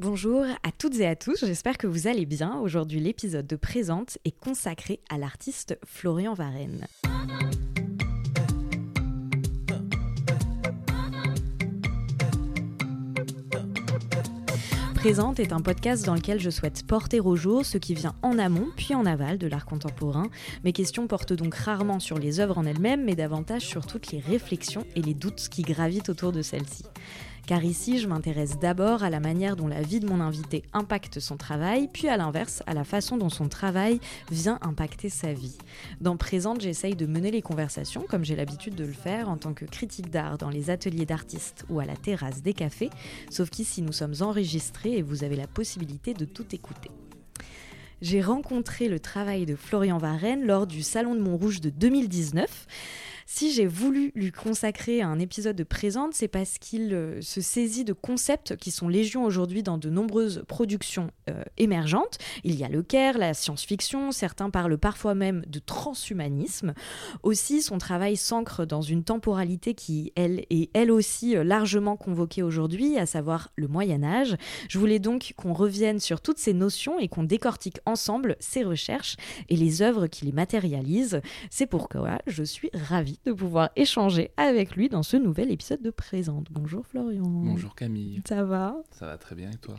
Bonjour à toutes et à tous, j'espère que vous allez bien. Aujourd'hui, l'épisode de Présente est consacré à l'artiste Florian Varenne. Présente est un podcast dans lequel je souhaite porter au jour ce qui vient en amont puis en aval de l'art contemporain. Mes questions portent donc rarement sur les œuvres en elles-mêmes, mais davantage sur toutes les réflexions et les doutes qui gravitent autour de celles-ci car ici je m'intéresse d'abord à la manière dont la vie de mon invité impacte son travail, puis à l'inverse, à la façon dont son travail vient impacter sa vie. Dans Présente, j'essaye de mener les conversations comme j'ai l'habitude de le faire en tant que critique d'art dans les ateliers d'artistes ou à la terrasse des cafés, sauf qu'ici nous sommes enregistrés et vous avez la possibilité de tout écouter j'ai rencontré le travail de Florian Varenne lors du Salon de Montrouge de 2019. Si j'ai voulu lui consacrer un épisode de présente, c'est parce qu'il euh, se saisit de concepts qui sont légion aujourd'hui dans de nombreuses productions euh, émergentes. Il y a le care, la science-fiction, certains parlent parfois même de transhumanisme. Aussi, son travail s'ancre dans une temporalité qui, elle, est elle aussi euh, largement convoquée aujourd'hui, à savoir le Moyen Âge. Je voulais donc qu'on revienne sur toutes ces notions et qu'on décortique ensemble ses recherches et les œuvres qui les matérialisent. C'est pourquoi je suis ravie de pouvoir échanger avec lui dans ce nouvel épisode de Présente. Bonjour Florian. Bonjour Camille. Ça va? Ça va très bien et toi?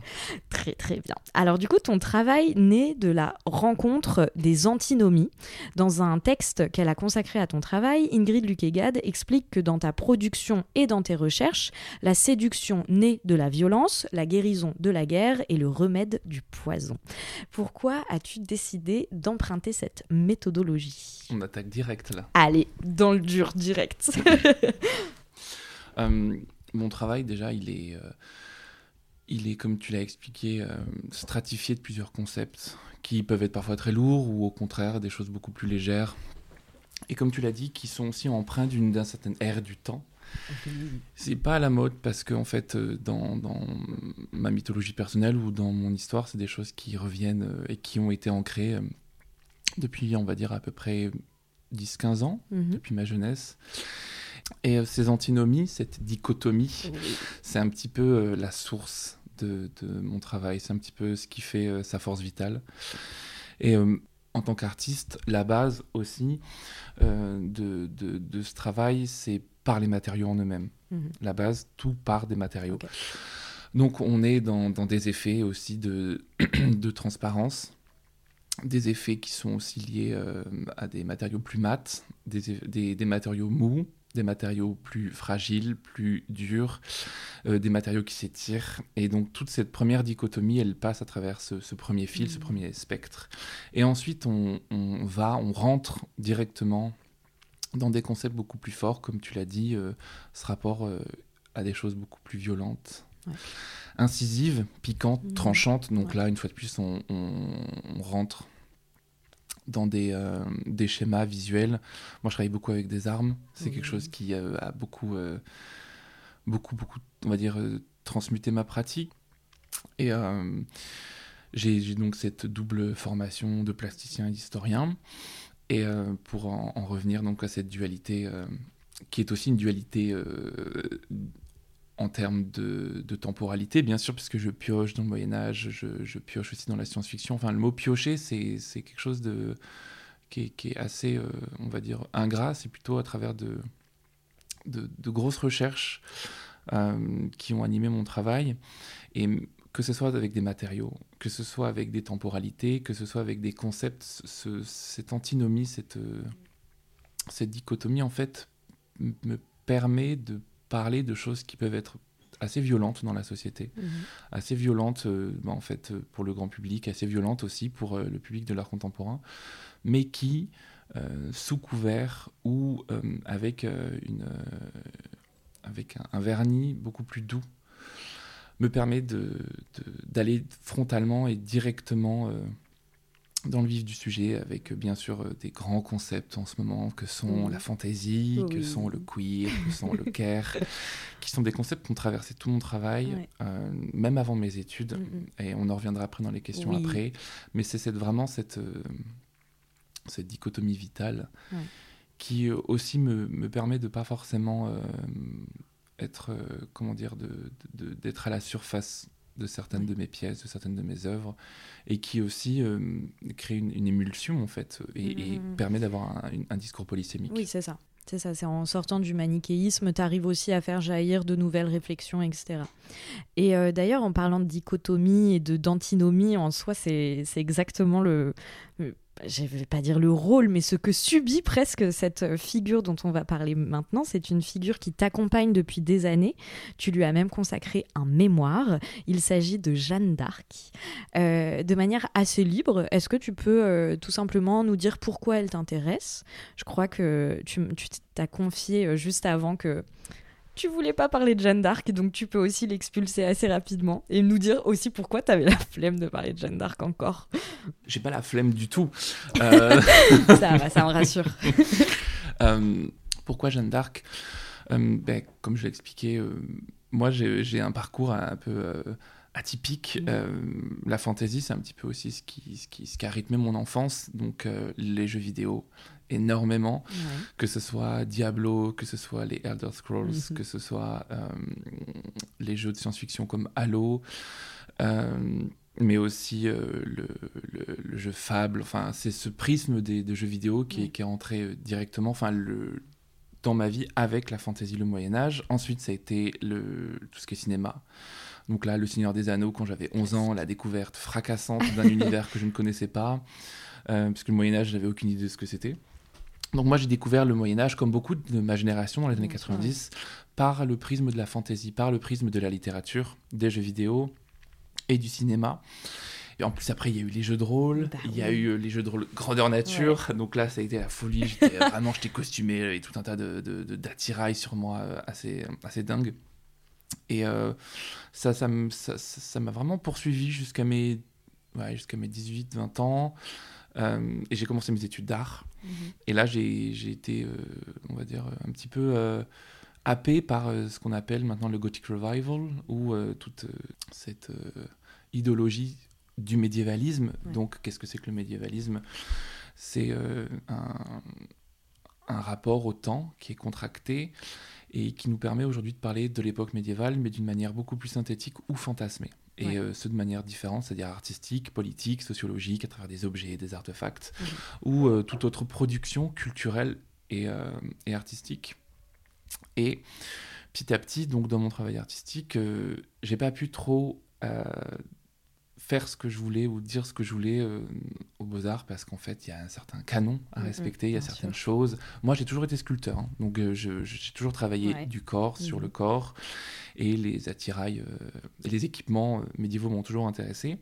Très très bien. Alors du coup, ton travail naît de la rencontre des antinomies. Dans un texte qu'elle a consacré à ton travail, Ingrid Luquegade explique que dans ta production et dans tes recherches, la séduction naît de la violence, la guérison de la guerre et le remède du poison. Pourquoi as-tu décidé d'emprunter cette méthodologie? On attaque direct là. Allez, dans le dur direct. Euh, mon travail déjà, il est, euh, il est comme tu l'as expliqué, euh, stratifié de plusieurs concepts qui peuvent être parfois très lourds ou au contraire des choses beaucoup plus légères. Et comme tu l'as dit, qui sont aussi empreints d'une d'un certain ère du temps. C'est pas à la mode parce que en fait, dans, dans, ma mythologie personnelle ou dans mon histoire, c'est des choses qui reviennent et qui ont été ancrées depuis, on va dire, à peu près 10-15 ans, Mhm. depuis ma jeunesse. Et euh, ces antinomies, cette dichotomie, c'est un petit peu euh, la source de, de mon travail, c'est un petit peu ce qui fait euh, sa force vitale. Et euh, en tant qu'artiste, la base aussi euh, de, de- de ce travail, c'est par les matériaux en eux-mêmes. Mhm. La base, tout part des matériaux. Donc on est dans, dans des effets aussi de, de transparence, des effets qui sont aussi liés euh, à des matériaux plus mats, des, des- des matériaux mous, des matériaux plus fragiles, plus durs, euh, des matériaux qui s'étirent. Et donc toute cette première dichotomie, elle passe à travers ce, ce premier fil, ce Mhm. premier spectre. Et ensuite, on, on va, on rentre directement dans des concepts beaucoup plus forts, comme tu l'as dit, euh, ce rapport à des choses beaucoup plus violentes. Ouais. Incisives, piquantes, Mhm. tranchantes. Donc Ouais. là, une fois de plus, on, on- on rentre dans des, euh, des schémas visuels. Moi, je travaille beaucoup avec des armes. C'est quelque chose qui euh, a beaucoup, euh, beaucoup, beaucoup, on va dire, transmuté ma pratique. Et j'ai donc cette double formation de plasticien et d'historien. Et pour en, en revenir donc à cette dualité, qui est aussi une dualité en termes de, temporalité, bien sûr, puisque je pioche dans le Moyen Âge, je, pioche aussi dans la science-fiction. Enfin, le mot piocher, c'est quelque chose qui, est, assez, euh, on va dire, ingrat. C'est plutôt à travers de, grosses recherches euh, qui ont animé mon travail. Et que ce soit avec des matériaux, que ce soit avec des temporalités, que ce soit avec des concepts, ce- cette antinomie, cette, euh, cette dichotomie, en fait, me permet de parler de choses qui peuvent être assez violentes dans la société, Mhm. assez violentes euh, bah, en fait euh, pour le grand public, assez violentes aussi pour euh, le public de l'art contemporain, mais qui, euh, sous couvert ou avec, une, avec un, un vernis beaucoup plus doux, me permet de- de- d'aller frontalement et directement dans le vif du sujet, avec euh, bien sûr euh, des grands concepts en ce moment que sont la fantaisie, que Oui. sont le queer, que sont le care, qui sont des concepts qui ont traversé tout mon travail, Ouais. euh, même avant mes études, Mhm. et on en reviendra après dans les questions Oui. après, mais c'est cette- vraiment cette, euh, cette dichotomie vitale Ouais. qui aussi me, me permet de pas forcément euh, être, comment dire, de- de- à la surface de certaines de mes pièces, de certaines de mes œuvres, et qui aussi euh, crée une, émulsion en fait, et, mm, mm, mm. permet d'avoir un, discours polysémique. Oui, c'est ça. C'est ça, c'est en sortant du manichéisme, tu arrives aussi à faire jaillir de nouvelles réflexions, etc. Et euh, d'ailleurs, en parlant de dichotomie et de d'antinomie, en soi, c'est exactement le, je ne vais pas dire le rôle, mais ce que subit presque cette figure dont on va parler maintenant. C'est une figure qui t'accompagne depuis des années. Tu lui as même consacré un mémoire. Il s'agit de Jeanne d'Arc. Euh, de manière assez libre, est-ce que tu peux euh, tout simplement nous dire pourquoi elle t'intéresse? Je crois que tu t'as confié euh, juste avant que tu voulais pas parler de Jeanne d'Arc, donc tu peux aussi l'expulser assez rapidement et nous dire aussi pourquoi tu avais la flemme de parler de Jeanne d'Arc encore. J'ai pas la flemme du tout. Euh, ça va, ça me rassure. Euh, pourquoi Jeanne d'Arc? Euh, ben, Comme je l'ai expliqué, moi j'ai un parcours un peu atypique. Mmh. la fantaisie, c'est un petit peu aussi ce qui, ce qui, ce qui a rythmé mon enfance. Donc les jeux vidéo, énormément, que ce soit Diablo, que ce soit les Elder Scrolls, mhm. que ce soit euh, les jeux de science-fiction comme Halo, euh, mais aussi euh, le, le, jeu Fable. Enfin, c'est ce prisme des, jeux vidéo qui, est, qui est entré directement enfin, le, dans ma vie avec la fantaisie, le Moyen Âge. Ensuite, ça a été le, tout ce qui est cinéma. Donc là, Le Seigneur des Anneaux, quand j'avais 11 ans, la découverte fracassante d'un univers que je ne connaissais pas, puisque le Moyen Âge, j'avais aucune idée de ce que c'était. Donc moi j'ai découvert le Moyen Âge, comme beaucoup de ma génération dans les années 90, par le prisme de la fantaisie, par le prisme de la littérature, des jeux vidéo et du cinéma. Et en plus après il y a eu les jeux de rôle, bah il y a eu euh, les jeux de rôle grandeur nature, donc là ça a été la folie, j'étais vraiment j'étais costumé et tout un tas de, d'attirails sur moi euh, assez, assez dingue. Et euh, ça, ça, ça, m'a vraiment poursuivi jusqu'à mes, ouais, jusqu'à mes 18-20 ans. Euh, et j'ai commencé mes études d'art. Mhm. Et là, j'ai été, euh, on va dire, un petit peu euh, happé par ce qu'on appelle maintenant le Gothic Revival, ou toute cette idéologie du médiévalisme. Donc, qu'est-ce que c'est que le médiévalisme? C'est un, un, rapport au temps qui est contracté et qui nous permet aujourd'hui de parler de l'époque médiévale, mais d'une manière beaucoup plus synthétique ou fantasmée et euh, ce de manière différente, c'est-à-dire artistique, politique, sociologique, à travers des objets, des artefacts, mhm. ou euh, toute autre production culturelle et, euh, et, artistique. Et petit à petit, donc dans mon travail artistique, j'ai pas pu trop faire ce que je voulais ou dire ce que je voulais euh, aux beaux-arts parce qu'en fait, il y a un certain canon à respecter, il y a certaines choses. Moi, j'ai toujours été sculpteur, hein. donc euh, j'ai toujours travaillé du corps, sur mhm. le corps, et les attirails euh, et les équipements médiévaux m'ont toujours intéressé.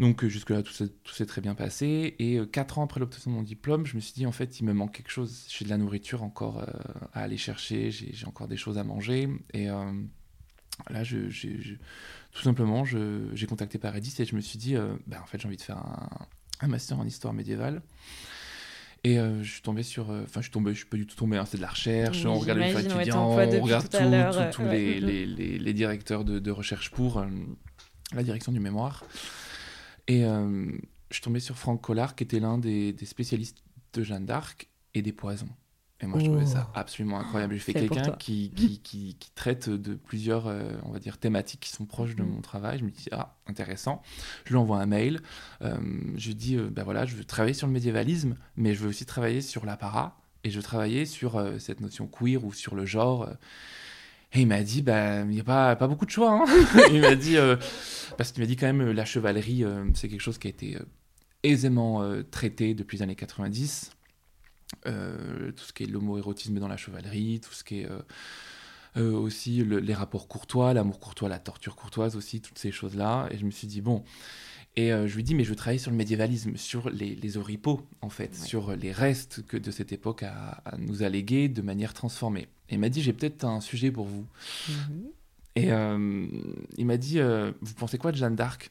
Donc jusque-là, tout s'est très bien passé. Et quatre ans après l'obtention de mon diplôme, je me suis dit, en fait, il me manque quelque chose. J'ai de la nourriture encore à aller chercher, j'ai encore des choses à manger. Et là, je, tout simplement, j'ai contacté Paradis et je me suis dit, euh, bah, en fait, j'ai envie de faire un, master en histoire médiévale. Et euh, je suis tombé sur. Euh, enfin, je suis tombé, je suis pas du tout tombé, hein, c'est de la recherche, on regarde les étudiants, on regarde tous les, les, les, directeurs de, de recherche pour la direction du mémoire. Et je suis tombé sur Franck Collard, qui était l'un des, des spécialistes de Jeanne d'Arc et des poisons. Et moi, je trouvais ça absolument incroyable. J'ai fait quelqu'un qui, qui, qui, traite de plusieurs, euh, on va dire, thématiques qui sont proches de mm. mon travail. Je me dis, ah, intéressant. Je lui envoie un mail. Euh, je lui dis, ben voilà, je veux travailler sur le médiévalisme, mais je veux aussi travailler sur l'apparat. Et je veux travailler sur cette notion queer ou sur le genre. Et il m'a dit, bah, il n'y a pas, pas beaucoup de choix. Hein. il m'a dit, parce qu'il m'a dit quand même, la chevalerie, c'est quelque chose qui a été aisément traité depuis les années 90 euh, tout ce qui est l'homoérotisme dans la chevalerie, tout ce qui est euh, euh, aussi les rapports courtois, l'amour courtois, la torture courtoise aussi, toutes ces choses-là. Et je me suis dit, bon. Et je lui dis, mais je veux travailler sur le médiévalisme, sur les, les oripeaux, en fait, sur les restes que de cette époque à, nous alléguer de manière transformée. Et il m'a dit, j'ai peut-être un sujet pour vous. Mm-hmm. Et il m'a dit, vous pensez quoi de Jeanne d'Arc?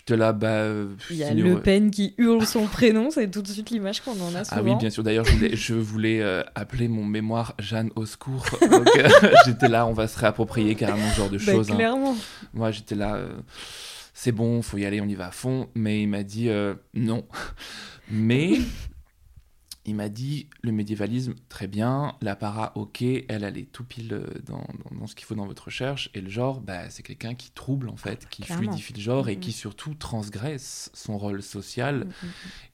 Te là, bah. Euh, Il y a Le Pen qui hurle son prénom, c'est tout de suite l'image qu'on en a souvent. Ah oui, bien sûr. D'ailleurs, je voulais, euh, appeler mon mémoire Jeanne au secours. Donc, euh, j'étais là, on va se réapproprier carrément ce genre de bah, choses. Hein. Clairement. Moi, j'étais là, c'est bon, faut y aller, on y va à fond. Mais il m'a dit non. Mais il m'a dit le médiévalisme, très bien, la para, ok, elle, elle est tout pile euh, dans, dans, ce qu'il faut dans votre recherche, et le genre, bah, c'est quelqu'un qui trouble, en fait, qui fluidifie le genre, et qui surtout transgresse son rôle social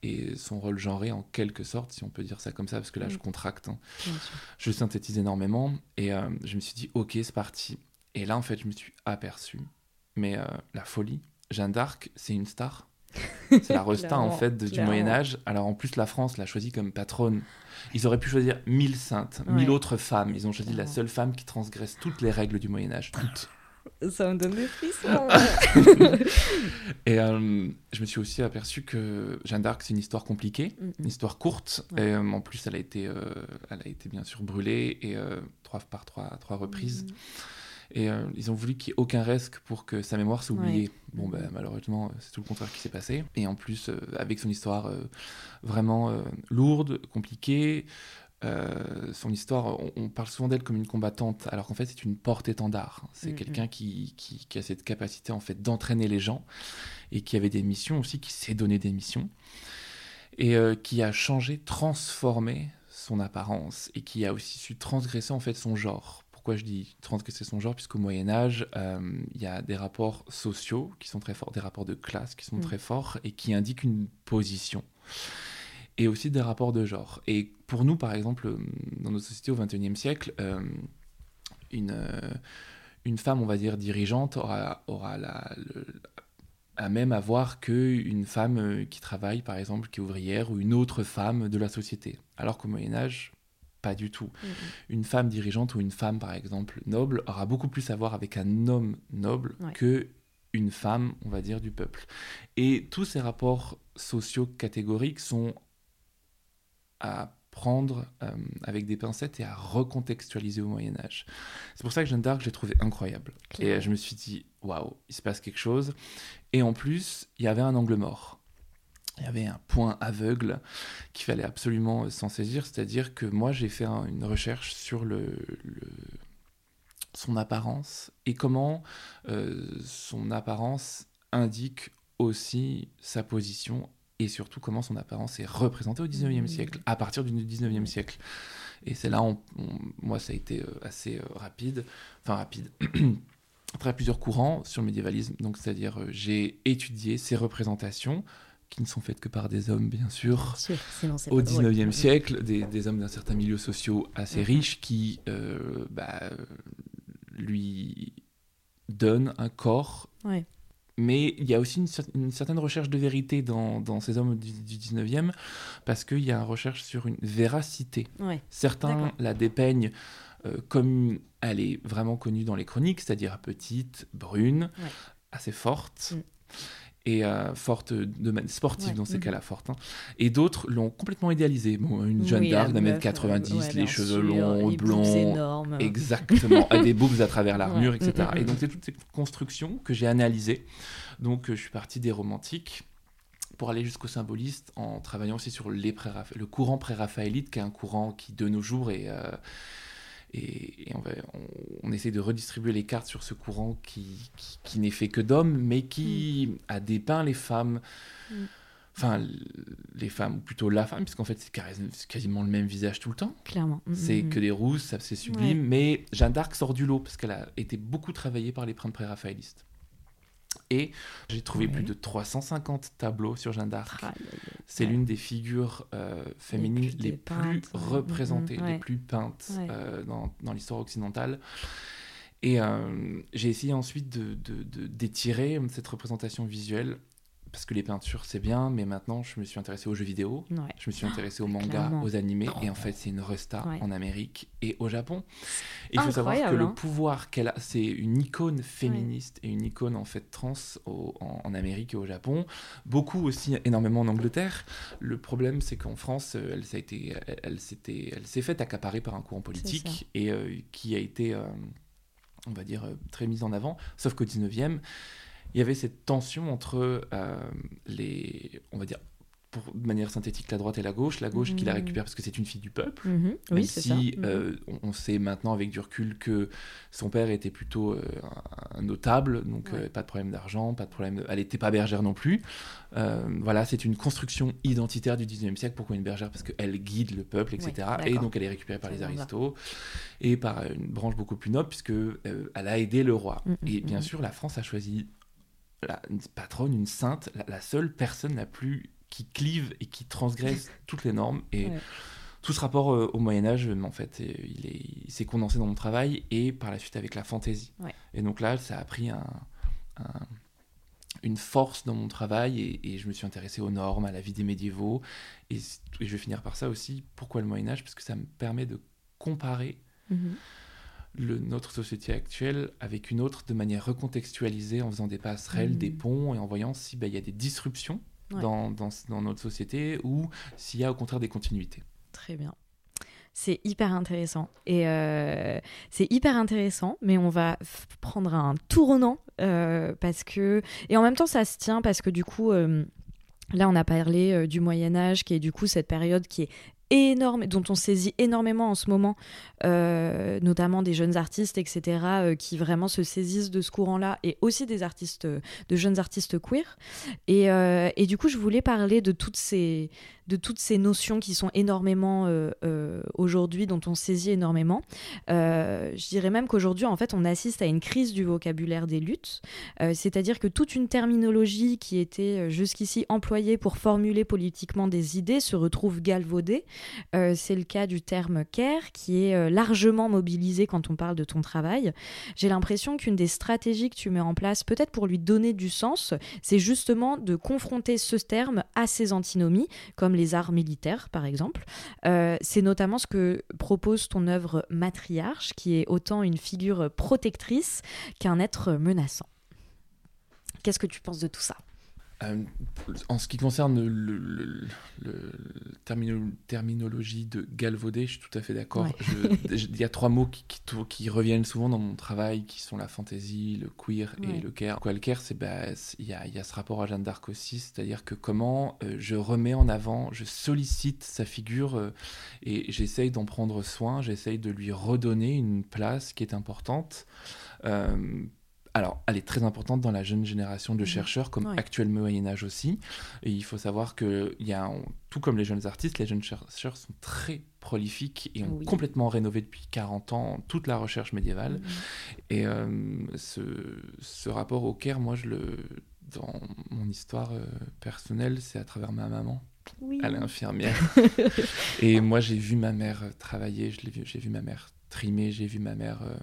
et son rôle genré, en quelque sorte, si on peut dire ça comme ça, parce que là, je contracte. Hein. Je synthétise énormément, et euh, je me suis dit, ok, c'est parti. Et là, en fait, je me suis aperçu, mais euh, la folie, Jeanne d'Arc, c'est une star c'est la resta en fait du Moyen Âge. Alors en plus la France l'a choisie comme patronne. Ils auraient pu choisir mille saintes, mille autres femmes. Ils ont choisi la seule femme qui transgresse toutes les règles du Moyen Âge, toutes. Ça me donne des frissons. et euh, je me suis aussi aperçu que Jeanne d'Arc, c'est une histoire compliquée, une histoire courte. Et euh, en plus, elle a été, euh, elle a été bien sûr brûlée et trois par trois, trois reprises. Mm. Et euh, ils ont voulu qu'il n'y ait aucun risque pour que sa mémoire soit oubliée. Bon, ben, malheureusement, c'est tout le contraire qui s'est passé. Et en plus, euh, avec son histoire euh, vraiment lourde, compliquée, son histoire, on, parle souvent d'elle comme une combattante, alors qu'en fait, c'est une porte-étendard. C'est quelqu'un qui, qui, qui, a cette capacité en fait d'entraîner les gens et qui avait des missions aussi, qui s'est donné des missions et qui a changé, transformé son apparence et qui a aussi su transgresser en fait son genre je dis c'est son genre Puisqu'au Moyen Âge, euh, il y a des rapports sociaux qui sont très forts, des rapports de classe qui sont mm. très forts et qui indiquent une position. Et aussi des rapports de genre. Et pour nous, par exemple, dans nos sociétés au XXIe siècle, euh, une, euh, une femme, on va dire, dirigeante aura, aura la, à même avoir qu'une femme qui travaille, par exemple, qui est ouvrière, ou une autre femme de la société. Alors qu'au Moyen Âge, pas du tout. Mm, mm. Une femme dirigeante ou une femme, par exemple, noble, aura beaucoup plus à voir avec un homme noble que une femme, on va dire, du peuple. Et tous ces rapports sociaux catégoriques sont à prendre euh, avec des pincettes et à recontextualiser au Moyen Âge. C'est pour ça que Jeanne d'Arc, j'ai trouvé incroyable. Et je me suis dit, waouh, il se passe quelque chose. Et en plus, il y avait un angle mort il y avait un point aveugle qu'il fallait absolument euh, s'en saisir, c'est-à-dire que moi j'ai fait une recherche sur le, son apparence et comment euh, son apparence indique aussi sa position et surtout comment son apparence est représentée au 19e mmh. siècle, à partir du 19e siècle. Et c'est là, où moi, ça a été euh, assez rapide, enfin rapide. travers plusieurs courants sur le médiévalisme, donc c'est-à-dire j'ai étudié ces représentations qui ne sont faites que par des hommes, bien sûr, au 19e siècle, des, hommes d'un certain milieu social assez riches riche qui euh, bah, lui donnent un corps. Mais il y a aussi une, certaine recherche de vérité dans, ces hommes du, 19e, parce qu'il y a une recherche sur une véracité. Certains la dépeignent euh, comme elle est vraiment connue dans les chroniques, c'est-à-dire petite, brune, assez forte. Mm et euh, forte de sportive dans ces mhm. cas-là, forte. Hein. Et d'autres l'ont complètement idéalisé. Bon, une jeune d'arc d'un mètre 90, les cheveux longs, blonds, exactement, des boobs à travers l'armure, etc. Mm, mm, et donc mm. c'est toutes ces constructions que j'ai analysées. Donc euh, je suis parti des romantiques pour aller jusqu'au symboliste en travaillant aussi sur les le courant pré-raphaélite, qui est un courant qui de nos jours est euh, et, on, on, essaie de redistribuer les cartes sur ce courant qui, qui, n'est fait que d'hommes, mais qui mm. a dépeint les femmes. Mm. Enfin, les femmes, ou plutôt la femme, puisqu'en fait, c'est quasiment le même visage tout le temps. Clairement. Mm, c'est que des rousses, c'est sublime. Mais Jeanne d'Arc sort du lot, parce qu'elle a été beaucoup travaillée par les princes pré-raphaélistes. Et j'ai trouvé plus de 350 tableaux sur Jeanne d'Arc. C'est l'une des figures euh, féminines les plus, représentées, les plus peintes euh, dans, dans l'histoire occidentale. Et euh, j'ai essayé ensuite d'étirer de, de, cette représentation visuelle parce que les peintures c'est bien, mais maintenant je me suis intéressé aux jeux vidéo, je me suis intéressé aux mangas, aux animés, et en fait c'est une resta en Amérique et au Japon. Et il faut savoir que le hein. pouvoir qu'elle a, c'est une icône féministe et une icône en fait trans en, Amérique et au Japon, beaucoup aussi énormément en Angleterre. Le problème c'est qu'en France, elle s'est été, elle, elle s'est faite accaparer par un courant politique et euh, qui a été, euh, on va dire, euh, très mise en avant, sauf qu'au 19e il y avait cette tension entre euh, les, on va dire, pour, de manière synthétique la droite et la gauche. La gauche qui la Mhm. récupère parce que c'est une fille du peuple. Oui, ça. si Mhm. euh, on, on sait maintenant avec du recul que son père était plutôt euh, un, notable, donc Ouais. pas de problème d'argent, pas de problème. de- Elle n'était pas bergère non plus. Voilà, c'est une construction identitaire du 19e siècle. Pourquoi une bergère? Parce qu'elle guide le peuple, etc. Ouais, et donc elle est récupérée par les aristos et par une branche beaucoup plus noble, puisque elle a aidé le roi. Mhm, Et bien mhm. sûr, la France a choisi la, une patronne, une sainte, la, la seule personne la plus qui clive et qui transgresse toutes les normes. Et Ouais. tout ce rapport euh, au Moyen Âge, euh, en fait, euh, il est- il s'est condensé dans mon travail et par la suite avec la fantaisie. Ouais. Et donc là, ça a pris un- un- une force dans mon travail et, et je me suis intéressé aux normes, à la vie des médiévaux. Et je vais finir par ça aussi. Pourquoi le Moyen Âge Parce que ça me permet de comparer Mhm. Le, notre société actuelle avec une autre de manière recontextualisée en faisant des passerelles, des ponts et en voyant s'il ben, y a des disruptions Ouais. dans, dans, dans notre société ou s'il y a au contraire des continuités. Très bien. C'est hyper intéressant. Et euh, c'est hyper intéressant, mais on va prendre un tournant euh, parce que. Et en même temps, ça se tient parce que du coup, euh, là, on a parlé du Moyen-Âge, qui est du coup cette période qui est énorme, dont on saisit énormément en ce moment, euh, notamment des jeunes artistes, etc., euh, qui vraiment se saisissent de ce courant-là, et aussi des artistes, de jeunes artistes queer. Et, euh, et du coup, je voulais parler de toutes ces, de toutes ces notions qui sont énormément euh, euh, aujourd'hui, dont on saisit énormément. Euh, je dirais même qu'aujourd'hui, en fait, on assiste à une crise du vocabulaire des luttes, c'est-à-dire que toute une terminologie qui était jusqu'ici employée pour formuler politiquement des idées se retrouve galvaudée. C'est le cas du terme care, qui est largement mobilisé quand on parle de ton travail. J'ai l'impression qu'une des stratégies que tu mets en place, peut-être pour lui donner du sens, c'est justement de confronter ce terme à ses antinomies, comme les arts militaires, par exemple. Euh, c'est notamment ce que propose ton œuvre Matriarche, qui est autant une figure protectrice qu'un être menaçant. Qu'est-ce que tu penses de tout ça? Euh, en ce qui concerne le, le- le- le termino- terminologie de galvaudé, je suis tout à fait d'accord. Ouais. Il y a trois mots qui, qui tou- qui reviennent souvent dans mon travail, qui sont la fantaisie, le queer Ouais. et le care. Quoi, le care, c'est bah, c'est- il y, a, y a ce rapport à Jeanne d'Arc aussi, c'est-à-dire que comment euh, je remets en avant, je sollicite sa figure euh, et j'essaye d'en prendre soin, j'essaye de lui redonner une place qui est importante. Euh, alors, elle est très importante dans la jeune génération de Mhm. chercheurs, comme Ouais. actuel Moyen-Âge aussi. Et il faut savoir que, y a, tout comme les jeunes artistes, les jeunes chercheurs sont très prolifiques et ont Oui. complètement rénové depuis 40 ans toute la recherche médiévale. Mhm. Et euh, ce, ce rapport au Caire, moi, je le, dans mon histoire euh, personnelle, c'est à travers ma maman. Oui. Elle est infirmière. et moi, j'ai vu ma mère travailler, vu- j'ai vu ma mère trimer, j'ai vu ma mère euh,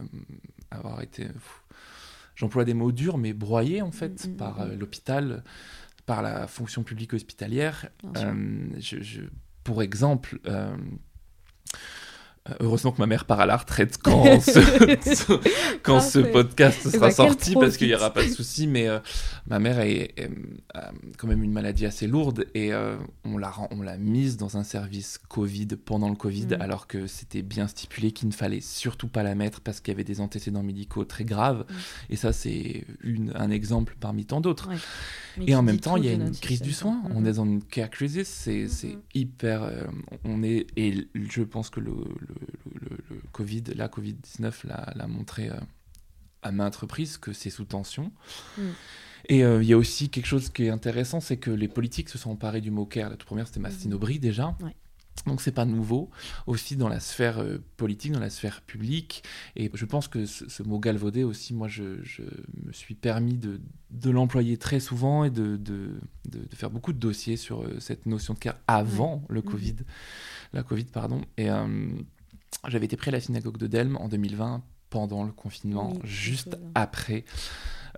avoir été. pff, J'emploie des mots durs, mais broyée en fait Mm, mm, par mm. euh, l'hôpital, par la fonction publique hospitalière. Euh, je, je- pour exemple, euh, heureusement que ma mère part à la retraite quand ce, podcast Eh sera ben, sorti, parce qu'il n'y aura pas de souci. Mais euh, ma mère est, est, euh, quand même une maladie assez lourde et euh, on l'a on l'a mise dans un service Covid pendant le Covid, Mm. alors que c'était bien stipulé qu'il ne fallait surtout pas la mettre parce qu'il y avait des antécédents médicaux très graves. Mm. Et ça, c'est un exemple parmi tant d'autres. Ouais. Et en même temps, il y a une crise du soin. On Mhm. est dans une care crisis. C'est c'est Mhm. hyper. euh, on est et je pense que le, le, le- le Covid, la Covid 19 l'a montré euh, à maintes reprises que c'est sous tension. Mhm. Et euh, il y a aussi quelque chose qui est intéressant, c'est que les politiques se sont emparés du mot care. La toute première, c'était Mastine Mhm. Aubry déjà. Ouais. Donc c'est pas nouveau, aussi dans la sphère euh, politique, dans la sphère publique. Et je pense que ce, ce mot galvaudé aussi, moi je, je me suis permis de, de l'employer très souvent et de, de, de- de faire beaucoup de dossiers sur euh, cette notion de care avant le. Covid, la Covid pardon. Et j'avais été pris à la synagogue de Delme en 2020 pendant le confinement, Oui, juste après.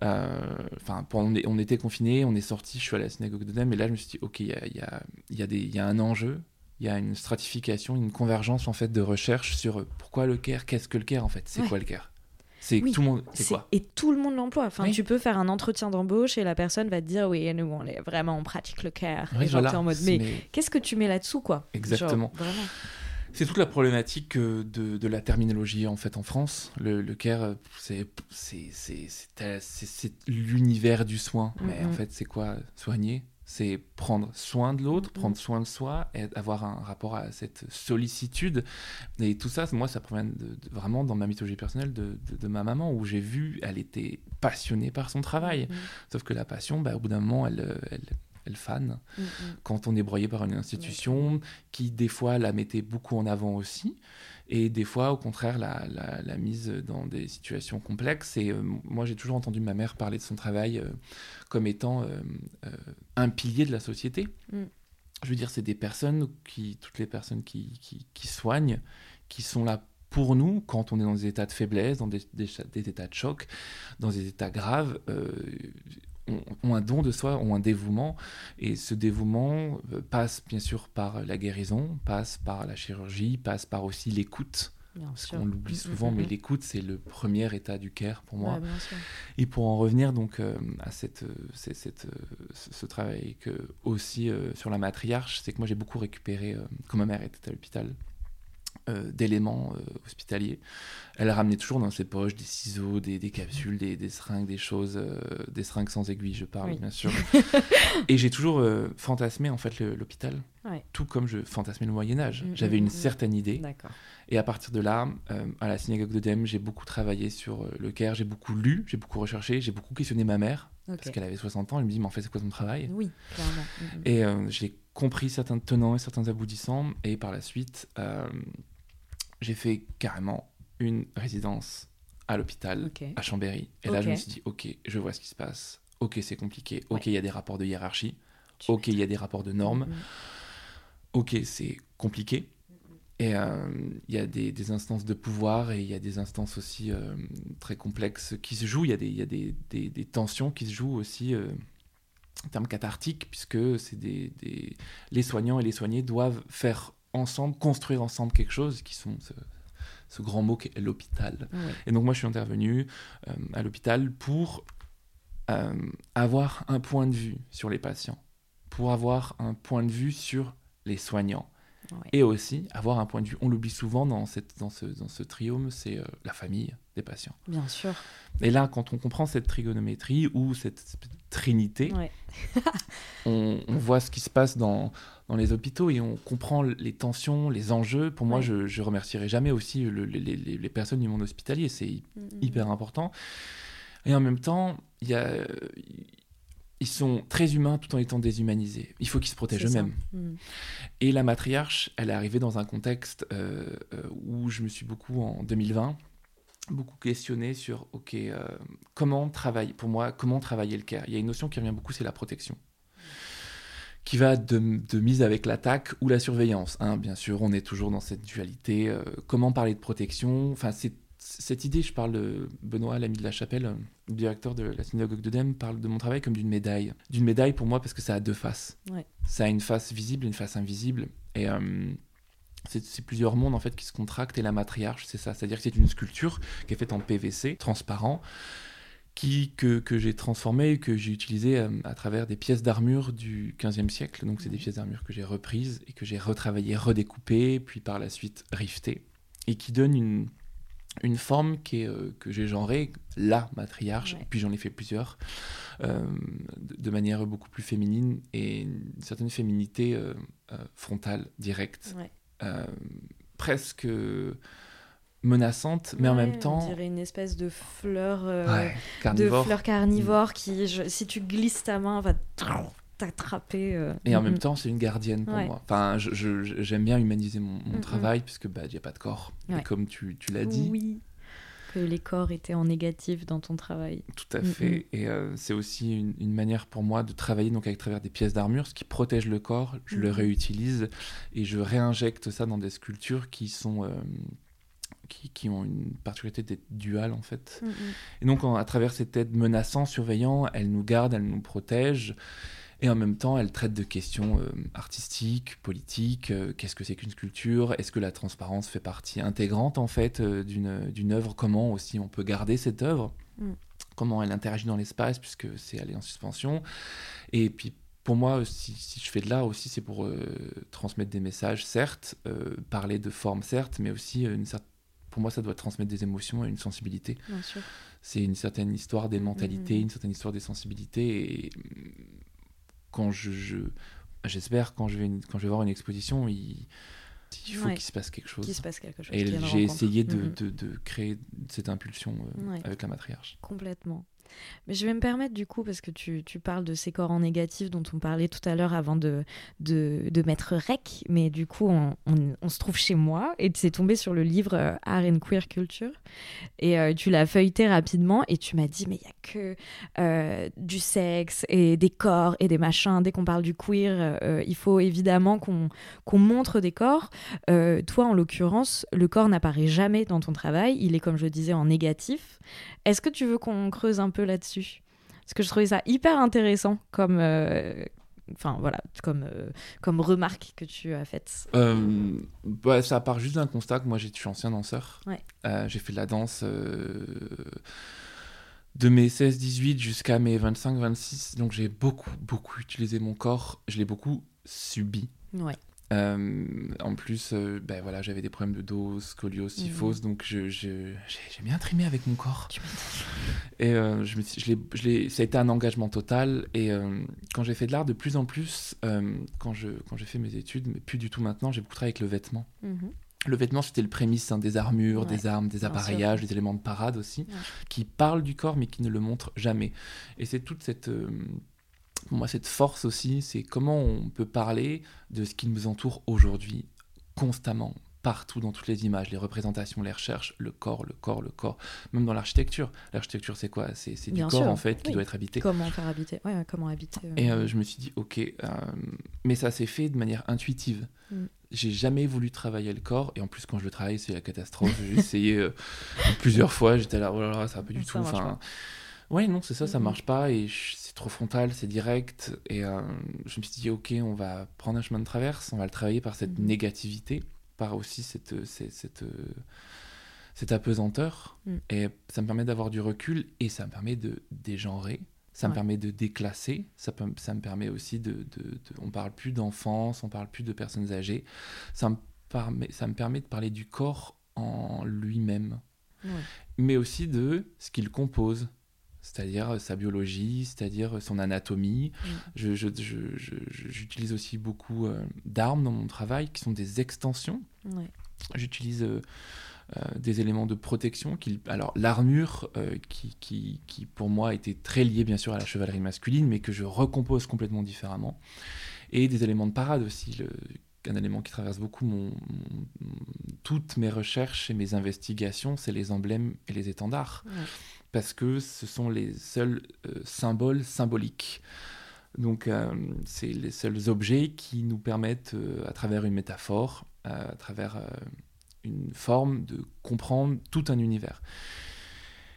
Euh, Enfin, on, était confinés, on est sorti, je suis allé à la synagogue de Delme et là je me suis dit, ok, il y a, il y a- il y a des- il y a un enjeu, il y a une stratification, une convergence en fait de recherche sur euh, pourquoi le care, qu'est-ce que le care en fait, c'est Ouais. quoi le care C'est Oui, tout le monde, c'est quoi? Et tout le monde l'emploie. Enfin, Oui. tu peux faire un entretien d'embauche et la personne va te dire oui, nous on est vraiment on pratique le care. Oui, et genre, voilà, en mode mais qu'est-ce que tu mets là-dessous quoi? Exactement. Genre, vraiment. C'est toute la problématique euh, de, de la terminologie en fait en France. Le, le care, euh, c'est l'univers du soin. Mais en Mhm. fait, c'est quoi Soigner? C'est prendre soin de l'autre, prendre soin de soi, et avoir un rapport à cette sollicitude. Et tout ça, moi, ça provient de- de- vraiment dans ma mythologie personnelle de, ma maman, où j'ai vu, elle était passionnée par son travail. Sauf que la passion, bah, au bout d'un moment, elle, euh, elle, elle fane. Mhm. Quand on est broyé par une institution qui, des fois, la mettait beaucoup en avant aussi, et des fois, au contraire, la, la, la mise dans des situations complexes. Et euh, moi, j'ai toujours entendu ma mère parler de son travail euh, comme étant euh, un pilier de la société. Mm. Je veux dire, c'est des personnes qui, toutes les personnes qui, qui, qui soignent, qui sont là pour nous quand on est dans des états de faiblesse, dans des, des, des états de choc, dans des états graves. euh, ont, un don de soi, ont un dévouement, et ce dévouement euh, passe bien sûr par la guérison, passe par la chirurgie, passe par aussi l'écoute, parce qu'on l'oublie Mm, souvent, mm, mais mm. l'écoute c'est le premier état du care pour moi. Ouais. Et pour en revenir donc euh, à cette, euh, cette, ce, ce travail que aussi euh, sur la matriarche, c'est que moi j'ai beaucoup récupéré, euh, quand ma mère était à l'hôpital, d'éléments euh, hospitaliers. Elle ramenait toujours dans ses poches des ciseaux, des, des capsules, des, des seringues, des choses, euh, des seringues sans aiguille, je parle Oui. bien sûr. Et j'ai toujours euh, fantasmé en fait l'hôpital, Ouais. tout comme je fantasmais le Moyen Âge. Mm, J'avais mm, une mm. certaine idée. Et à partir de là, euh, à la synagogue de Dem, j'ai beaucoup travaillé sur euh, le Caire, j'ai beaucoup lu, j'ai beaucoup recherché, j'ai beaucoup questionné ma mère, parce qu'elle avait 60 ans, elle me dit, mais en fait, c'est quoi ton travail? Oui, clairement. Et euh, j'ai compris certains tenants et certains aboutissants, et par la suite, euh, j'ai fait carrément une résidence à l'hôpital, à Chambéry. Et là, je me suis dit, ok, je vois ce qui se passe, ok, c'est compliqué, ok, Ouais. il y a des rapports de hiérarchie, Tu ok, il y a des rapports de normes, Mhm. ok, c'est compliqué. Et euh, il y a des, des instances de pouvoir et il y a des instances aussi euh, très complexes qui se jouent. Il y a des, y a des- des tensions qui se jouent aussi en termes cathartiques, puisque c'est des, des- les soignants et les soignés doivent faire ensemble, construire ensemble quelque chose, qui sont ce, ce grand mot qu'est l'hôpital. Ouais. Et donc moi, je suis intervenu euh, à l'hôpital pour euh, avoir un point de vue sur les patients, pour avoir un point de vue sur les soignants. Ouais. Et aussi avoir un point de vue, on l'oublie souvent dans, cette, dans, ce, dans ce triome, c'est euh, la famille des patients. Bien sûr. Et là, quand on comprend cette trigonométrie ou cette trinité, Ouais. on, on voit ce qui se passe dans, dans les hôpitaux et on comprend les tensions, les enjeux. Pour moi, je, je remercierai jamais aussi le- les, les- les- les personnes du monde hospitalier. C'est hyper important. Et en même temps, il y a, ils sont très humains tout en étant déshumanisés. Il faut qu'ils se protègent eux-mêmes. Mhm. Et la matriarche, elle est arrivée dans un contexte euh, euh, où je me suis beaucoup, en 2020, beaucoup questionné sur, OK, euh, comment travailler, pour moi, comment travailler le care Il y a une notion qui revient beaucoup, c'est la protection qui va de, de mise avec l'attaque ou la surveillance. hein. bien sûr, on est toujours dans cette dualité. euh, comment parler de protection Enfin, cette idée, je parle de Benoît, l'ami de la chapelle, le directeur de la synagogue de Dem, parle de mon travail comme d'une médaille. D'une médaille pour moi parce que ça a deux faces. Ouais. Ça a une face visible et une face invisible. Et euh, c'est plusieurs mondes en fait qui se contractent et la matriarche, c'est ça. C'est-à-dire que c'est une sculpture qui est faite en PVC, transparent, qui, que, que j'ai transformé et que j'ai utilisé euh, à travers des pièces d'armure du 15e siècle. Donc c'est des pièces d'armure que j'ai reprises et que j'ai retravaillées, redécoupées, puis par la suite rivetées, et qui donnent une, une forme qui est, euh, que j'ai genrée, la matriarche, Ouais. et puis j'en ai fait plusieurs, euh, de, de manière beaucoup plus féminine et une certaine féminité euh, frontale, directe, Ouais. presque menaçante, mais en même temps... On dirait une espèce de fleur. de fleur carnivore qui, je- si tu glisses ta main, va t'attraper. euh. Et en Mhm. même temps, c'est une gardienne pour Ouais. moi. Enfin, je- je- j'aime bien humaniser mon, mon Mhm. travail, puisque bah, il n'y a pas de corps. Et comme tu, tu l'as dit, Oui. Que les corps étaient en négatif dans ton travail. tout à fait. Et euh, c'est aussi une, une manière pour moi de travailler donc avec travers des pièces d'armure, ce qui protège le corps. Je le réutilise et je réinjecte ça dans des sculptures qui sont... euh, qui, qui ont une particularité d'être duales en fait. Et donc, en- à travers cette aide menaçant, surveillant, elle nous garde, elle nous protège. Et en même temps, elle traite de questions euh, artistiques, politiques. euh, Qu'est-ce que c'est qu'une sculpture? Est-ce que la transparence fait partie intégrante, en fait, euh, d'une œuvre? Comment aussi on peut garder cette œuvre? Mm. Comment elle interagit dans l'espace, puisque c'est elle est en suspension? Et puis, pour moi, si, si je fais de l'art aussi, c'est pour euh, transmettre des messages, certes, parler de forme, certes, mais aussi une certaine pour moi, ça doit transmettre des émotions et une sensibilité c'est une certaine histoire des mentalités, Mhm. une certaine histoire des sensibilités. Et quand je, j'espère quand je vais quand je vais voir une exposition, il, il faut qu'il se passe quelque chose. se passe quelque chose. Et j'ai essayé de, mm-hmm. de, de, créer cette impulsion euh, avec la matriarche. Complètement. Mais je vais me permettre du coup, parce que tu, tu, parles de ces corps en négatif dont on parlait tout à l'heure avant de, de, de, mettre rec, mais du coup on, on, se trouve chez moi et es tombé sur le livre euh, Art and Queer Culture et euh, tu l'as feuilleté rapidement et tu m'as dit mais il n'y a que euh, du sexe et des corps et des machins. Dès qu'on parle du queer, il faut évidemment qu'on qu'on montre des corps. toi en l'occurrence, le corps n'apparaît jamais dans ton travail, il est comme je disais en négatif. Est-ce que tu veux qu'on creuse un peu là-dessus Parce que je trouvais ça hyper intéressant comme, euh, enfin voilà, comme, euh, comme remarque que tu as faite. Euh, bah, ça part juste d'un constat que moi je suis ancien danseur. j'ai fait de la danse de mes 16-18 jusqu'à mes 25-26, donc j'ai beaucoup, beaucoup utilisé mon corps, je l'ai beaucoup subi. Ouais. Euh, en plus, euh, ben voilà, j'avais des problèmes de dos, scoliose, syphose, mhm. donc je, j'ai bien trimé avec mon corps. Et euh, je me, je je ça a été un engagement total. Et quand j'ai fait de l'art, de plus en plus, quand, je, quand j'ai fait mes études, mais plus du tout maintenant, j'ai beaucoup travaillé avec le vêtement. Mhm. Le vêtement, c'était le prémisse hein, des armures, des armes, des appareillages, des éléments de parade aussi, qui parlent du corps mais qui ne le montrent jamais. Et c'est toute cette moi, cette force aussi, c'est comment on peut parler de ce qui nous entoure aujourd'hui, constamment, partout dans toutes les images, les représentations, les recherches, le corps, le corps, le corps. Même dans l'architecture. L'architecture, c'est quoi? C'est du corps, en fait, qui doit être habité. Comment faire habiter? Ouais, comment habiter. Euh? Et euh, je me suis dit, ok, euh, mais ça s'est fait de manière intuitive. Mm. J'ai jamais voulu travailler le corps, et en plus, quand je le travaille, c'est la catastrophe. J'ai essayé plusieurs fois, j'étais là, oh là là, ça va pas du tout. Enfin, Ouais, non, c'est ça, ça marche pas et c'est trop frontal, c'est direct. Et euh, je me suis dit, ok, on va prendre un chemin de traverse, on va le travailler par cette mhm. négativité, par aussi cette, cette, cette, cette apesanteur. Mm. Et ça me permet d'avoir du recul et ça me permet de dégenrer. Ça me permet de déclasser, ça, ça me permet aussi de, de, de On parle plus d'enfance, on parle plus de personnes âgées. Ça me, permet, ça me permet de parler du corps en lui-même, mais aussi de ce qu'il compose, c'est-à-dire sa biologie, c'est-à-dire son anatomie. Mm. J'utilise aussi beaucoup euh, d'armes dans mon travail qui sont des extensions. J'utilise euh, euh, des éléments de protection. Qui, alors l'armure, qui, qui, qui, pour moi était très liée bien sûr à la chevalerie masculine, mais que je recompose complètement différemment. Et des éléments de parade aussi. Le, un élément qui traverse beaucoup mon, toutes mes recherches et mes investigations, c'est les emblèmes et les étendards parce que ce sont les seuls euh, symboles symboliques. Donc, euh, c'est les seuls objets qui nous permettent, euh, à travers une métaphore, à travers une forme, de comprendre tout un univers.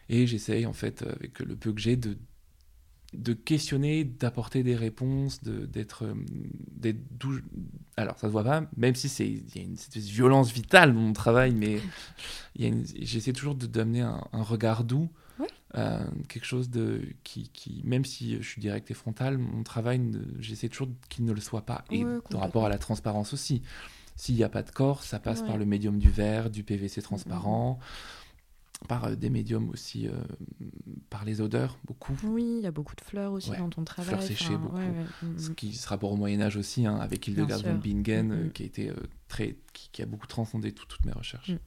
Et j'essaye, en fait, avec le peu que j'ai, de, de questionner, d'apporter des réponses, d'être. Alors, ça se voit pas, même si il y a une violence vitale dans mon travail, mais j'essaie toujours d'amener un, un regard doux euh, quelque chose de qui, qui, même si je suis direct et frontal, mon travail, j'essaie toujours qu'il ne le soit pas. Et par rapport à la transparence aussi. S'il n'y a pas de corps, ça passe par le médium du verre, du PVC transparent, par euh, des médiums aussi, euh, par les odeurs, beaucoup. Oui, il y a beaucoup de fleurs aussi dans ton travail. Fleurs séchées, beaucoup. Ce qui se rapporte au Moyen-Âge aussi, hein, avec Hildegard von Bingen, qui, a été, très, qui, a beaucoup transcendé toutes mes recherches. Mm.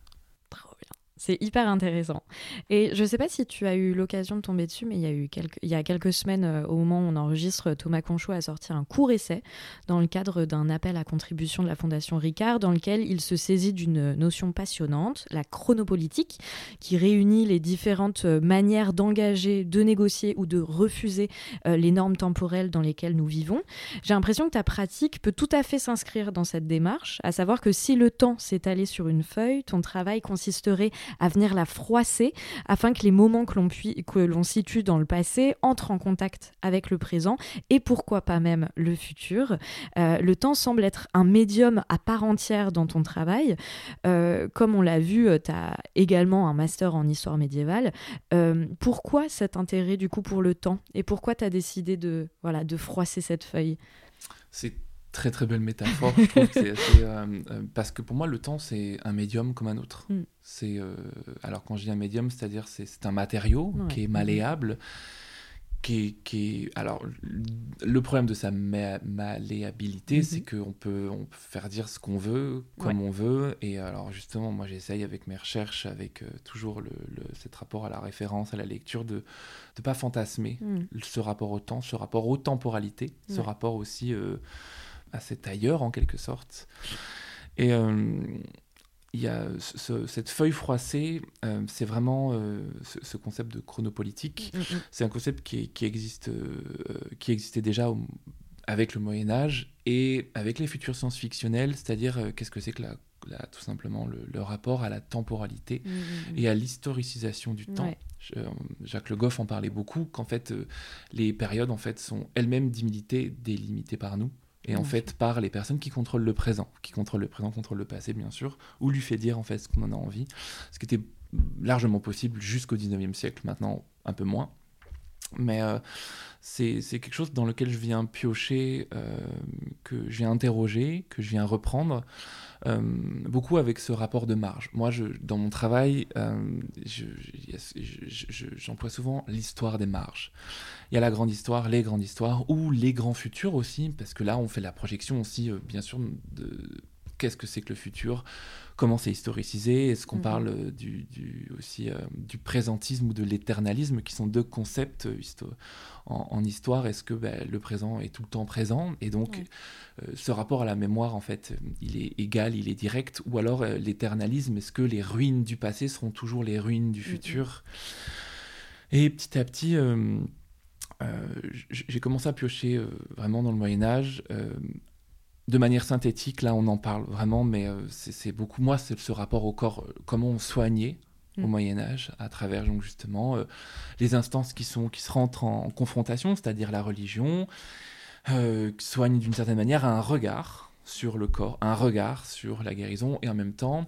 C'est hyper intéressant. Et je ne sais pas si tu as eu l'occasion de tomber dessus, mais il y a eu quelques, il y a quelques semaines, euh, au moment où on enregistre, Thomas Conchot a sorti un court essai dans le cadre d'un appel à contribution de la Fondation Ricard, dans lequel il se saisit d'une notion passionnante, la chronopolitique, qui réunit les différentes euh, manières d'engager, de négocier ou de refuser euh, les normes temporelles dans lesquelles nous vivons. J'ai l'impression que ta pratique peut tout à fait s'inscrire dans cette démarche, à savoir que si le temps s'étalait sur une feuille, ton travail consisterait à venir la froisser afin que les moments que l'on, que l'on situe dans le passé entrent en contact avec le présent et pourquoi pas même le futur. Euh, le temps semble être un médium à part entière dans ton travail. Euh, comme on l'a vu, euh, tu as également un master en histoire médiévale. pourquoi cet intérêt du coup pour le temps? Et pourquoi tu as décidé de, voilà, de froisser cette feuille? Très très belle métaphore, je trouve. Que assez, euh, euh, parce que pour moi, le temps, c'est un médium comme un autre. Mm. C'est euh, alors quand je dis un médium, c'est-à-dire c'est un matériau qui est malléable, qui est, alors le problème de sa malléabilité, Mhm. c'est qu'on peut, on peut faire dire ce qu'on veut, comme on veut. Et alors justement, moi j'essaye avec mes recherches, avec euh, toujours le, le- cet rapport à la référence, à la lecture, de ne pas fantasmer Mm. ce rapport au temps, ce rapport aux temporalités, ce rapport aussi euh, à cet ailleurs en quelque sorte. Et euh, il y a ce- ce- cette feuille froissée, euh, c'est vraiment euh, ce, ce concept de chronopolitique. Mm, mm. C'est un concept qui, qui existe, euh, qui existait déjà au- avec le Moyen Âge et avec les futurs science-fictionnels, c'est-à-dire euh, qu'est-ce que c'est que la, la- tout simplement le, le rapport à la temporalité Mm, mm, mm. et à l'historicisation du temps. Je- Jacques Le Goff en parlait beaucoup, qu'en fait les périodes en fait sont elles-mêmes délimitées par nous. Et en fait, par les personnes qui contrôlent le présent, qui contrôlent le présent, contrôlent le passé, bien sûr, ou lui fait dire en fait ce qu'on en a envie. Ce qui était largement possible jusqu'au 19e siècle, maintenant un peu moins. Mais euh, c'est quelque chose dans lequel je viens piocher, euh, que je viens interroger, que je viens reprendre, euh, beaucoup avec ce rapport de marge. Moi, je, dans mon travail, je- je- je- je- j'emploie souvent l'histoire des marges. Il y a la grande histoire, les grandes histoires, ou les grands futurs aussi, parce que là, on fait la projection aussi, bien sûr, de qu'est-ce que c'est que le futur, comment c'est historicisé, est-ce qu'on Mhm. parle euh, du, du- aussi euh, du présentisme ou de l'éternalisme, qui sont deux concepts euh, histo- en, en histoire. Est-ce que ben, le présent est tout le temps présent? Et donc, euh, ce rapport à la mémoire, en fait, il est égal, il est direct, ou alors euh, l'éternalisme, est-ce que les ruines du passé seront toujours les ruines du Mhm. futur? Et petit à petit, j'ai commencé à piocher vraiment dans le Moyen Âge. De manière synthétique, là on en parle vraiment, mais euh, c'est beaucoup, moi, c'est ce rapport au corps, euh, comment on soignait au Mm. Moyen Âge, à travers donc justement euh, les instances qui, sont, qui se rentrent en, confrontation, c'est-à-dire la religion, qui soigne d'une certaine manière un regard sur le corps, un regard sur la guérison, et en même temps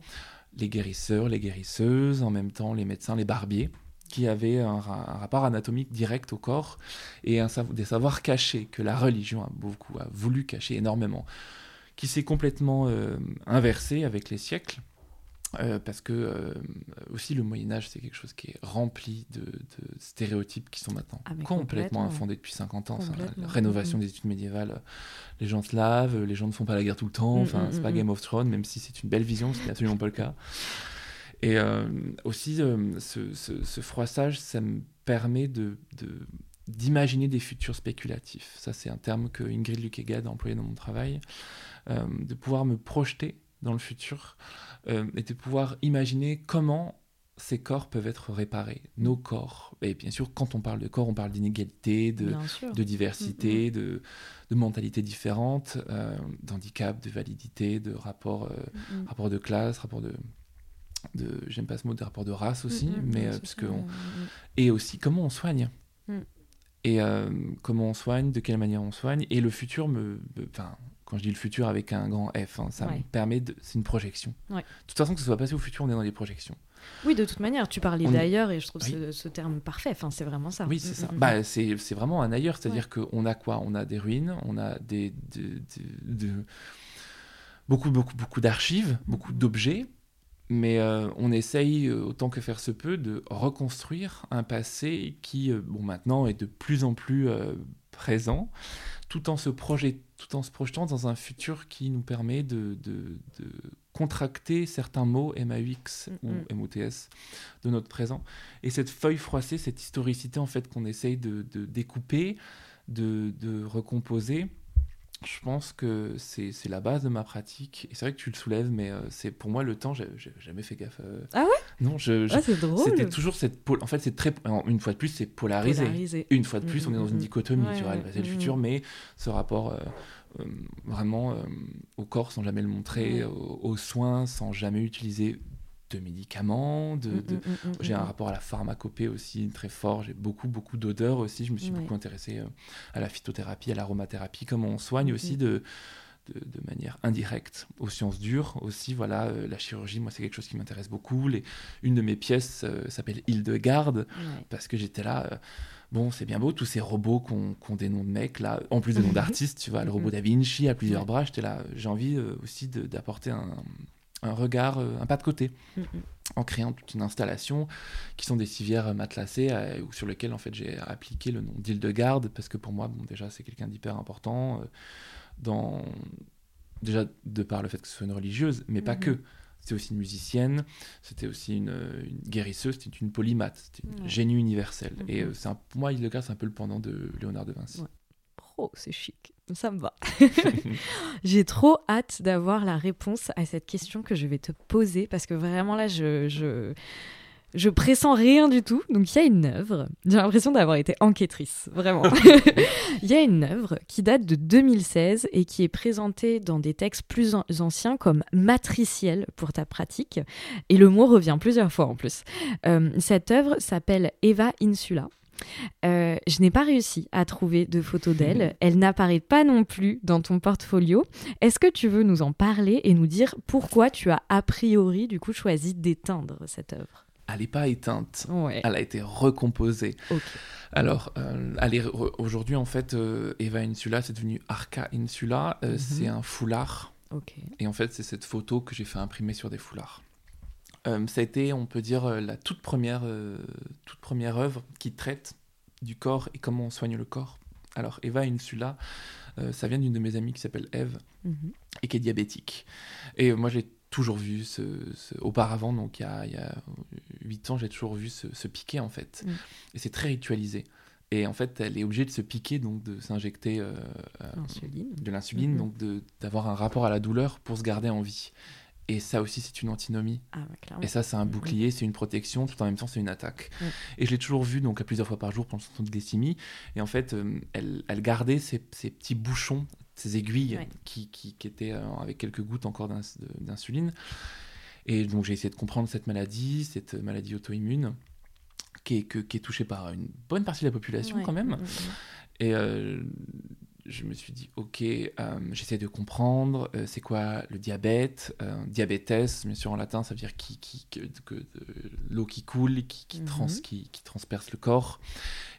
les guérisseurs, les guérisseuses, en même temps les médecins, les barbiers, qui avaient un, ra- un rapport anatomique direct au corps et un des savoirs cachés que la religion a beaucoup a voulu cacher énormément, qui s'est complètement euh, inversé avec les siècles. euh, parce que euh, aussi le Moyen Âge c'est quelque chose qui est rempli de, de stéréotypes qui sont maintenant Ah, complètement complètement. infondés depuis 50 ans. La rénovation Mhm. des études médiévales, les gens se lavent, les gens ne font pas la guerre tout le temps. Enfin, c'est pas. Game of Thrones, même si c'est une belle vision, ce n'est absolument pas le cas. Et euh, aussi, euh, ce, ce- ce froissage, ça me permet de, de- d'imaginer des futurs spéculatifs. Ça, c'est un terme que Ingrid Lukegad a employé dans mon travail. Euh, de pouvoir me projeter dans le futur euh, et de pouvoir imaginer comment ces corps peuvent être réparés, nos corps. Et bien sûr, quand on parle de corps, on parle d'inégalité, de, Bien sûr. de diversité, de, de mentalités différentes, euh, d'handicap, de validité, de rapport, Mm, mm. rapport de classe, rapport de, de j'aime pas ce mot, de rapport de race aussi, Mm, mm, mais non, euh, parce que on- mm, mm. et aussi comment on soigne. Mm. Et euh, comment on soigne, de quelle manière on soigne. Et le futur me. Enfin, quand je dis le futur avec un grand F, hein, ça me Ouais. permet de. C'est une projection. Ouais. De toute façon, que ce soit passé au futur, on est dans des projections. Oui, de toute manière, tu parlais On- d'ailleurs et je trouve Oui. ce, ce terme parfait. Enfin, c'est vraiment ça. Oui, c'est Mm, ça. mm, mm. Bah, c'est c'est vraiment un ailleurs. C'est-à-dire qu'on a quoi? On a des ruines, on a des. de- de- de- beaucoup, beaucoup, beaucoup d'archives, beaucoup d'objets. Mais euh, on essaye, euh, autant que faire se peut, de reconstruire un passé qui, euh, bon, maintenant, est de plus en plus présent, tout en, se projet, tout en se projetant dans un futur qui nous permet de, de- de contracter certains mots MAUX ou Mhm. MOTS de notre présent. Et cette feuille froissée, cette historicité en fait qu'on essaye de, de découper, de recomposer, je pense que c'est la base de ma pratique. Et c'est vrai que tu le soulèves, mais euh, c'est pour moi le temps, j'ai jamais fait gaffe. euh. Ah ouais? Non, je, je- Ah, c'est drôle. c'était toujours cette. En fait, c'est très. Une fois de plus, c'est polarisé. Polarisé. Une fois de plus, Mm, on est dans mm, une mm. dichotomie, Ouais, tu vois, le futur, mais ce rapport euh, euh, vraiment euh, au corps sans jamais le montrer, aux soins sans jamais utiliser de médicaments, de, Mm, de- mm, mm, j'ai un rapport à la pharmacopée aussi très fort. J'ai beaucoup, beaucoup d'odeurs aussi. Je me suis Ouais. beaucoup intéressé euh, à la phytothérapie, à l'aromathérapie, comment on soigne aussi de, de, de manière indirecte aux sciences dures aussi. Voilà, euh, la chirurgie, moi, c'est quelque chose qui m'intéresse beaucoup. Les, une de mes pièces euh, s'appelle Hildegarde Ouais. parce que j'étais là. euh, Bon, c'est bien beau, tous ces robots qui ont des noms de mecs, là, en plus des noms d'artistes, tu vois, le robot Da Vinci à plusieurs bras, j'étais là, j'ai envie aussi d'apporter un, un regard, euh, un pas de côté. Mm, en créant toute une installation qui sont des civières matelassées euh, sur lesquelles en fait j'ai appliqué le nom d'Hildegarde parce que pour moi bon déjà c'est quelqu'un d'hyper important euh, dans déjà de par le fait que ce soit une religieuse mais pas que c'était aussi une musicienne c'était aussi une, une guérisseuse c'était une polymathe c'était une Ouais. génie universelle et euh, c'est un- pour moi Hildegard c'est un peu le pendant de Léonard de Vinci Ouais. Oh, c'est chic. Ça me va. J'ai trop hâte d'avoir la réponse à cette question que je vais te poser parce que vraiment là, je, je, je pressens rien du tout. Donc il y a une œuvre, j'ai l'impression d'avoir été enquêtrice, vraiment. Il y a une œuvre qui date de 2016 et qui est présentée dans des textes plus an- anciens comme matricielle pour ta pratique. Et le mot revient plusieurs fois en plus. Euh, cette œuvre s'appelle Eva Insula. Euh, je n'ai pas réussi à trouver de photos d'elle. Elle n'apparaît pas non plus dans ton portfolio. Est-ce que tu veux nous en parler et nous dire pourquoi tu as a priori du coup choisi d'éteindre cette œuvre? Elle n'est pas éteinte Ouais. elle a été recomposée. Alors, euh, aujourd'hui, en fait, euh, Eva Insula, c'est devenu Arca Insula. Mhm. C'est un foulard. Et en fait, c'est cette photo que j'ai fait imprimer sur des foulards. Euh, ça a été, on peut dire, euh, la toute première, euh, toute première œuvre qui traite du corps et comment on soigne le corps. Alors, Eva Insula, euh, ça vient d'une de mes amies qui s'appelle Eve Mhm. et qui est diabétique. Et moi, j'ai toujours vu ce, ce- auparavant, donc il y a, il y a 8 ans, j'ai toujours vu ce, ce piquer en fait. Mm. Et c'est très ritualisé. Et en fait, elle est obligée de se piquer, donc de s'injecter euh, L'insuline. de l'insuline, Mhm. donc d'avoir un rapport à la douleur pour se garder en vie. Et ça aussi, c'est une antinomie. Ah, bah. Et ça, c'est un Mhm. bouclier, c'est une protection, tout en même temps, c'est une attaque. Mhm. Et je l'ai toujours vu donc à plusieurs fois par jour pendant son de glycémie. Et en fait, euh, elle, elle gardait ces, ces petits bouchons, ces aiguilles qui, qui, qui étaient euh, avec quelques gouttes encore d'insuline. Et donc, j'ai essayé de comprendre cette maladie, cette maladie auto-immune, qui est, que- qui est touchée par une bonne partie de la population quand même. Mhm. Et euh, je me suis dit, ok, euh, j'essaie de comprendre, euh, c'est quoi le diabète, euh, diabètes, bien sûr en latin, ça veut dire qui, qui, que, l'eau qui coule, qui, qui, trans, Mhm. qui, qui transperce le corps.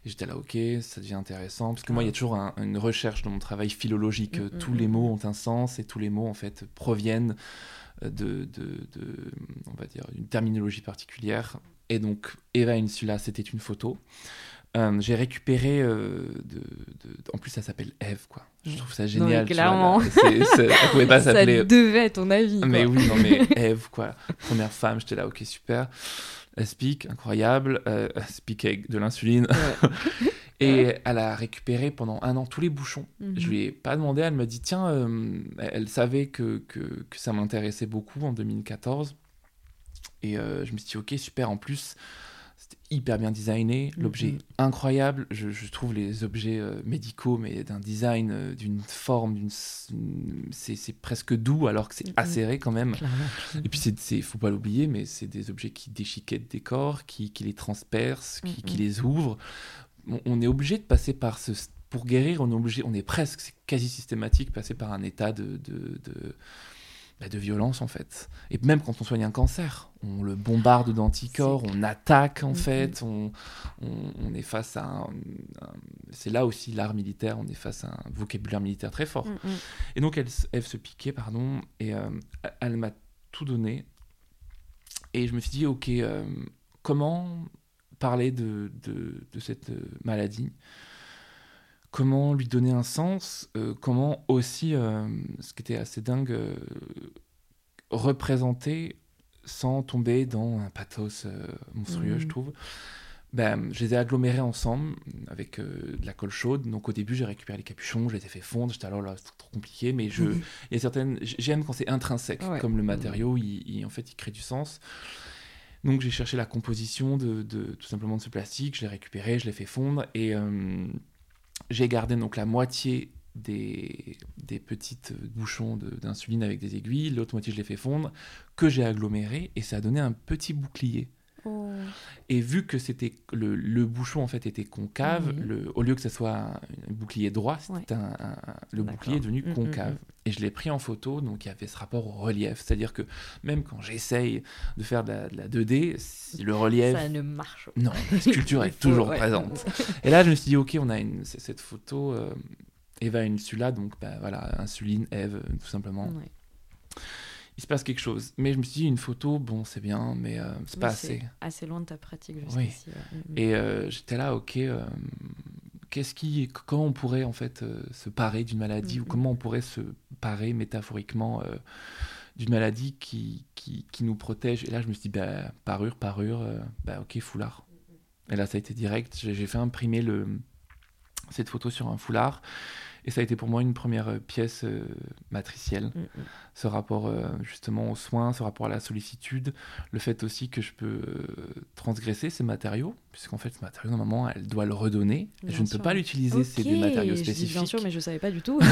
Et j'étais là, ok, ça devient intéressant, parce que moi, il y a toujours un- une recherche dans mon travail philologique, euh, Mhm, tous les mhm. mots ont un sens, et tous les mots, en fait, proviennent de, de, de, on va dire, une terminologie particulière. Et donc, Eva Insula, c'était une photo. Euh, j'ai récupéré euh, de, de- en plus ça s'appelle Eve quoi je trouve ça génial vois, clairement. là. C'est- c'est- ça pouvait pas Ça s'appeler devait être ton avis. mais quoi. oui non mais Eve quoi première femme j'étais là ok super elle speak incroyable euh, avec de l'insuline Ouais. et elle a récupéré pendant un an tous les bouchons Mhm. je lui ai pas demandé elle m'a dit tiens euh, elle elle savait que, que, que ça m'intéressait beaucoup en 2014 et euh, je me suis dit ok super en plus c'était hyper bien designé, l'objet Mhm. est incroyable. Je, je trouve les objets euh, médicaux, mais d'un design, euh, d'une forme, d'une, c'est, presque doux alors que c'est Mhm. acéré quand même. Clairement. Et puis c'est, faut pas l'oublier, mais c'est des objets qui déchiquettent des corps, qui, qui les transpercent, qui, qui Mhm. les ouvrent. On, on est obligé de passer par ce, pour guérir, on est obligé, on est presque, c'est quasi systématique, passer par un état de, de, de, bah, de violence en fait. Et même quand on soigne un cancer, on le bombarde d'anticorps, on attaque en fait, on, on, on est face à un, un- c'est là aussi l'art militaire, on est face à un vocabulaire militaire très fort. Et donc elle, elle se piquait, pardon, et euh, elle m'a tout donné. Et je me suis dit, ok, euh, comment parler de, de, de cette euh, maladie? Comment lui donner un sens Euh, Comment aussi, euh, ce qui était assez dingue, euh, représenter sans tomber dans un pathos monstrueux, je trouve. Ben, je les ai agglomérés ensemble avec de la colle chaude. Donc au début, j'ai récupéré les capuchons, je les ai fait fondre. J'étais alors là, c'est trop compliqué, mais je, il y a certaines, j'aime quand c'est intrinsèque, Ouais. comme le matériau, il, il- en fait, il crée du sens. Donc j'ai cherché la composition de, de- tout simplement de ce plastique, je l'ai récupéré, je l'ai fait fondre et j'ai gardé donc la moitié des, des petites bouchons d'insuline avec des aiguilles, l'autre moitié je l'ai fait fondre, que j'ai aggloméré et ça a donné un petit bouclier. Oh. Et vu que c'était le, le bouchon en fait était concave, Mhm. le, au lieu que ce soit un, un bouclier droit, c'était Ouais. un- un- un- le bouclier est devenu Mhm, concave. mhm. Et je l'ai pris en photo, donc il y avait ce rapport au relief. C'est-à-dire que même quand j'essaye de faire de la, de la 2D, si le relief... Ça ne marche pas. Non, la sculpture est toujours ouais. présente. Et là, je me suis dit, ok, on a une, cette photo, euh, Eva Insula, donc bah, voilà, insuline, Eve, tout simplement. Ouais. Il se passe quelque chose. Mais je me suis dit, une photo, bon, c'est bien, mais euh, c'est pas assez. assez loin de ta pratique jusqu'ici. Oui. Et euh, j'étais là, ok, euh, qu'est-ce qui, comment on pourrait en fait se parer d'une maladie ou mm-hmm. comment on pourrait se parer métaphoriquement d'une maladie qui, qui, qui, nous protège? Et là, je me suis dit, bah, parure, parure, bah, ok, foulard. Et là, ça a été direct. J'ai fait imprimer le, cette photo sur un foulard. Et ça a été pour moi une première euh, pièce euh, matricielle. Mm, mm. Ce rapport euh, justement aux soins, ce rapport à la sollicitude, le fait aussi que je peux transgresser ces matériaux, puisqu'en fait ce matériau normalement elle doit le redonner. je ne peux pas l'utiliser, c'est des matériaux spécifiques. bien sûr, mais je savais pas du tout.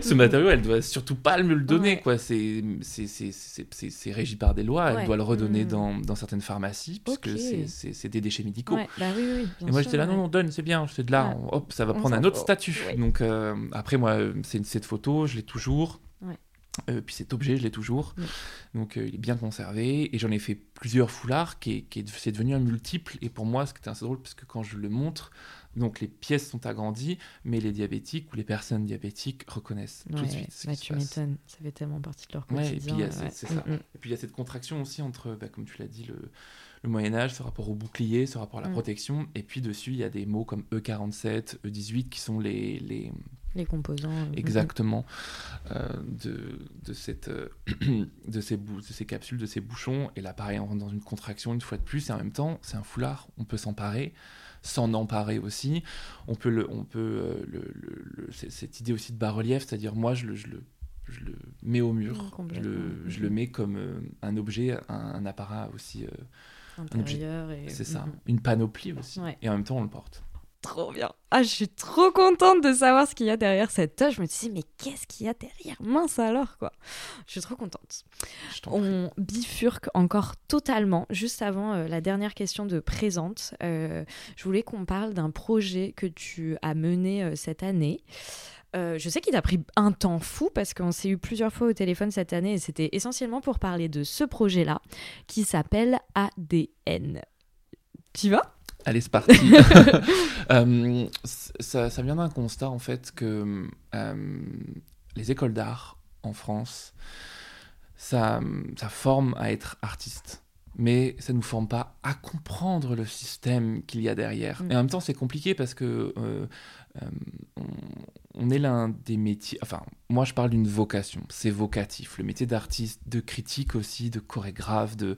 Ce matériau elle doit surtout pas me le donner, quoi. C'est c'est régi par des lois. Elle doit le redonner mm. dans, dans, certaines pharmacies, puisque c'est des déchets médicaux. Bah, oui, oui, Et moi j'étais là, non, non, donne, c'est bien, c'est de là, hop, ça va prendre un autre statut. Donc euh, après, moi, c'est cette photo, je l'ai toujours. Euh, puis cet objet, je l'ai toujours. Donc euh, il est bien conservé. Et j'en ai fait plusieurs foulards, qui, qui est, c'est devenu un multiple. Et pour moi, ce qui était assez drôle, parce que quand je le montre, donc les pièces sont agrandies, mais les diabétiques ou les personnes diabétiques reconnaissent tout de suite. Ce bah, tu m'étonnes, ça fait tellement partie de leur quotidien. et puis il y a cette contraction aussi entre, bah, comme tu l'as dit, le, le Moyen Âge, ce rapport au bouclier, ce rapport à la mm. protection. Et puis dessus, il y a des mots comme E47, E18 qui sont les... les, les composants. Euh, exactement. Euh, de, de, cette, euh, de, ces de ces capsules, de ces bouchons. Et là, pareil, on rentre dans une contraction une fois de plus. Et en même temps, c'est un foulard. On peut s'emparer s'en emparer aussi. On peut, le, on peut le, le, cette idée aussi de bas-relief, c'est-à-dire moi, je le, je le, je le mets au mur, je le, je le, mets comme un objet, un, appareil aussi intérieur. Et... C'est ça, une panoplie aussi. Et en même temps, on le porte. Trop bien. Ah, je suis trop contente de savoir ce qu'il y a derrière cette toche. Je me suis dit, mais qu'est-ce qu'il y a derrière? Mince alors, quoi. Je suis trop contente. On bifurque encore totalement. Juste avant euh, la dernière question de présente, euh, je voulais qu'on parle d'un projet que tu as mené euh, cette année. Euh, je sais qu'il a pris un temps fou parce qu'on s'est eu plusieurs fois au téléphone cette année et c'était essentiellement pour parler de ce projet-là qui s'appelle ADN. Tu vas? Allez, c'est parti. Euh, ça, vient d'un constat en fait que euh, les écoles d'art en France, ça, ça forme à être artiste mais ça ne nous forme pas à comprendre le système qu'il y a derrière. Mm. Et en même temps, c'est compliqué parce que on est l'un des métiers. Enfin, moi, je parle d'une vocation. C'est vocatif. Le métier d'artiste, de critique aussi, de chorégraphe, de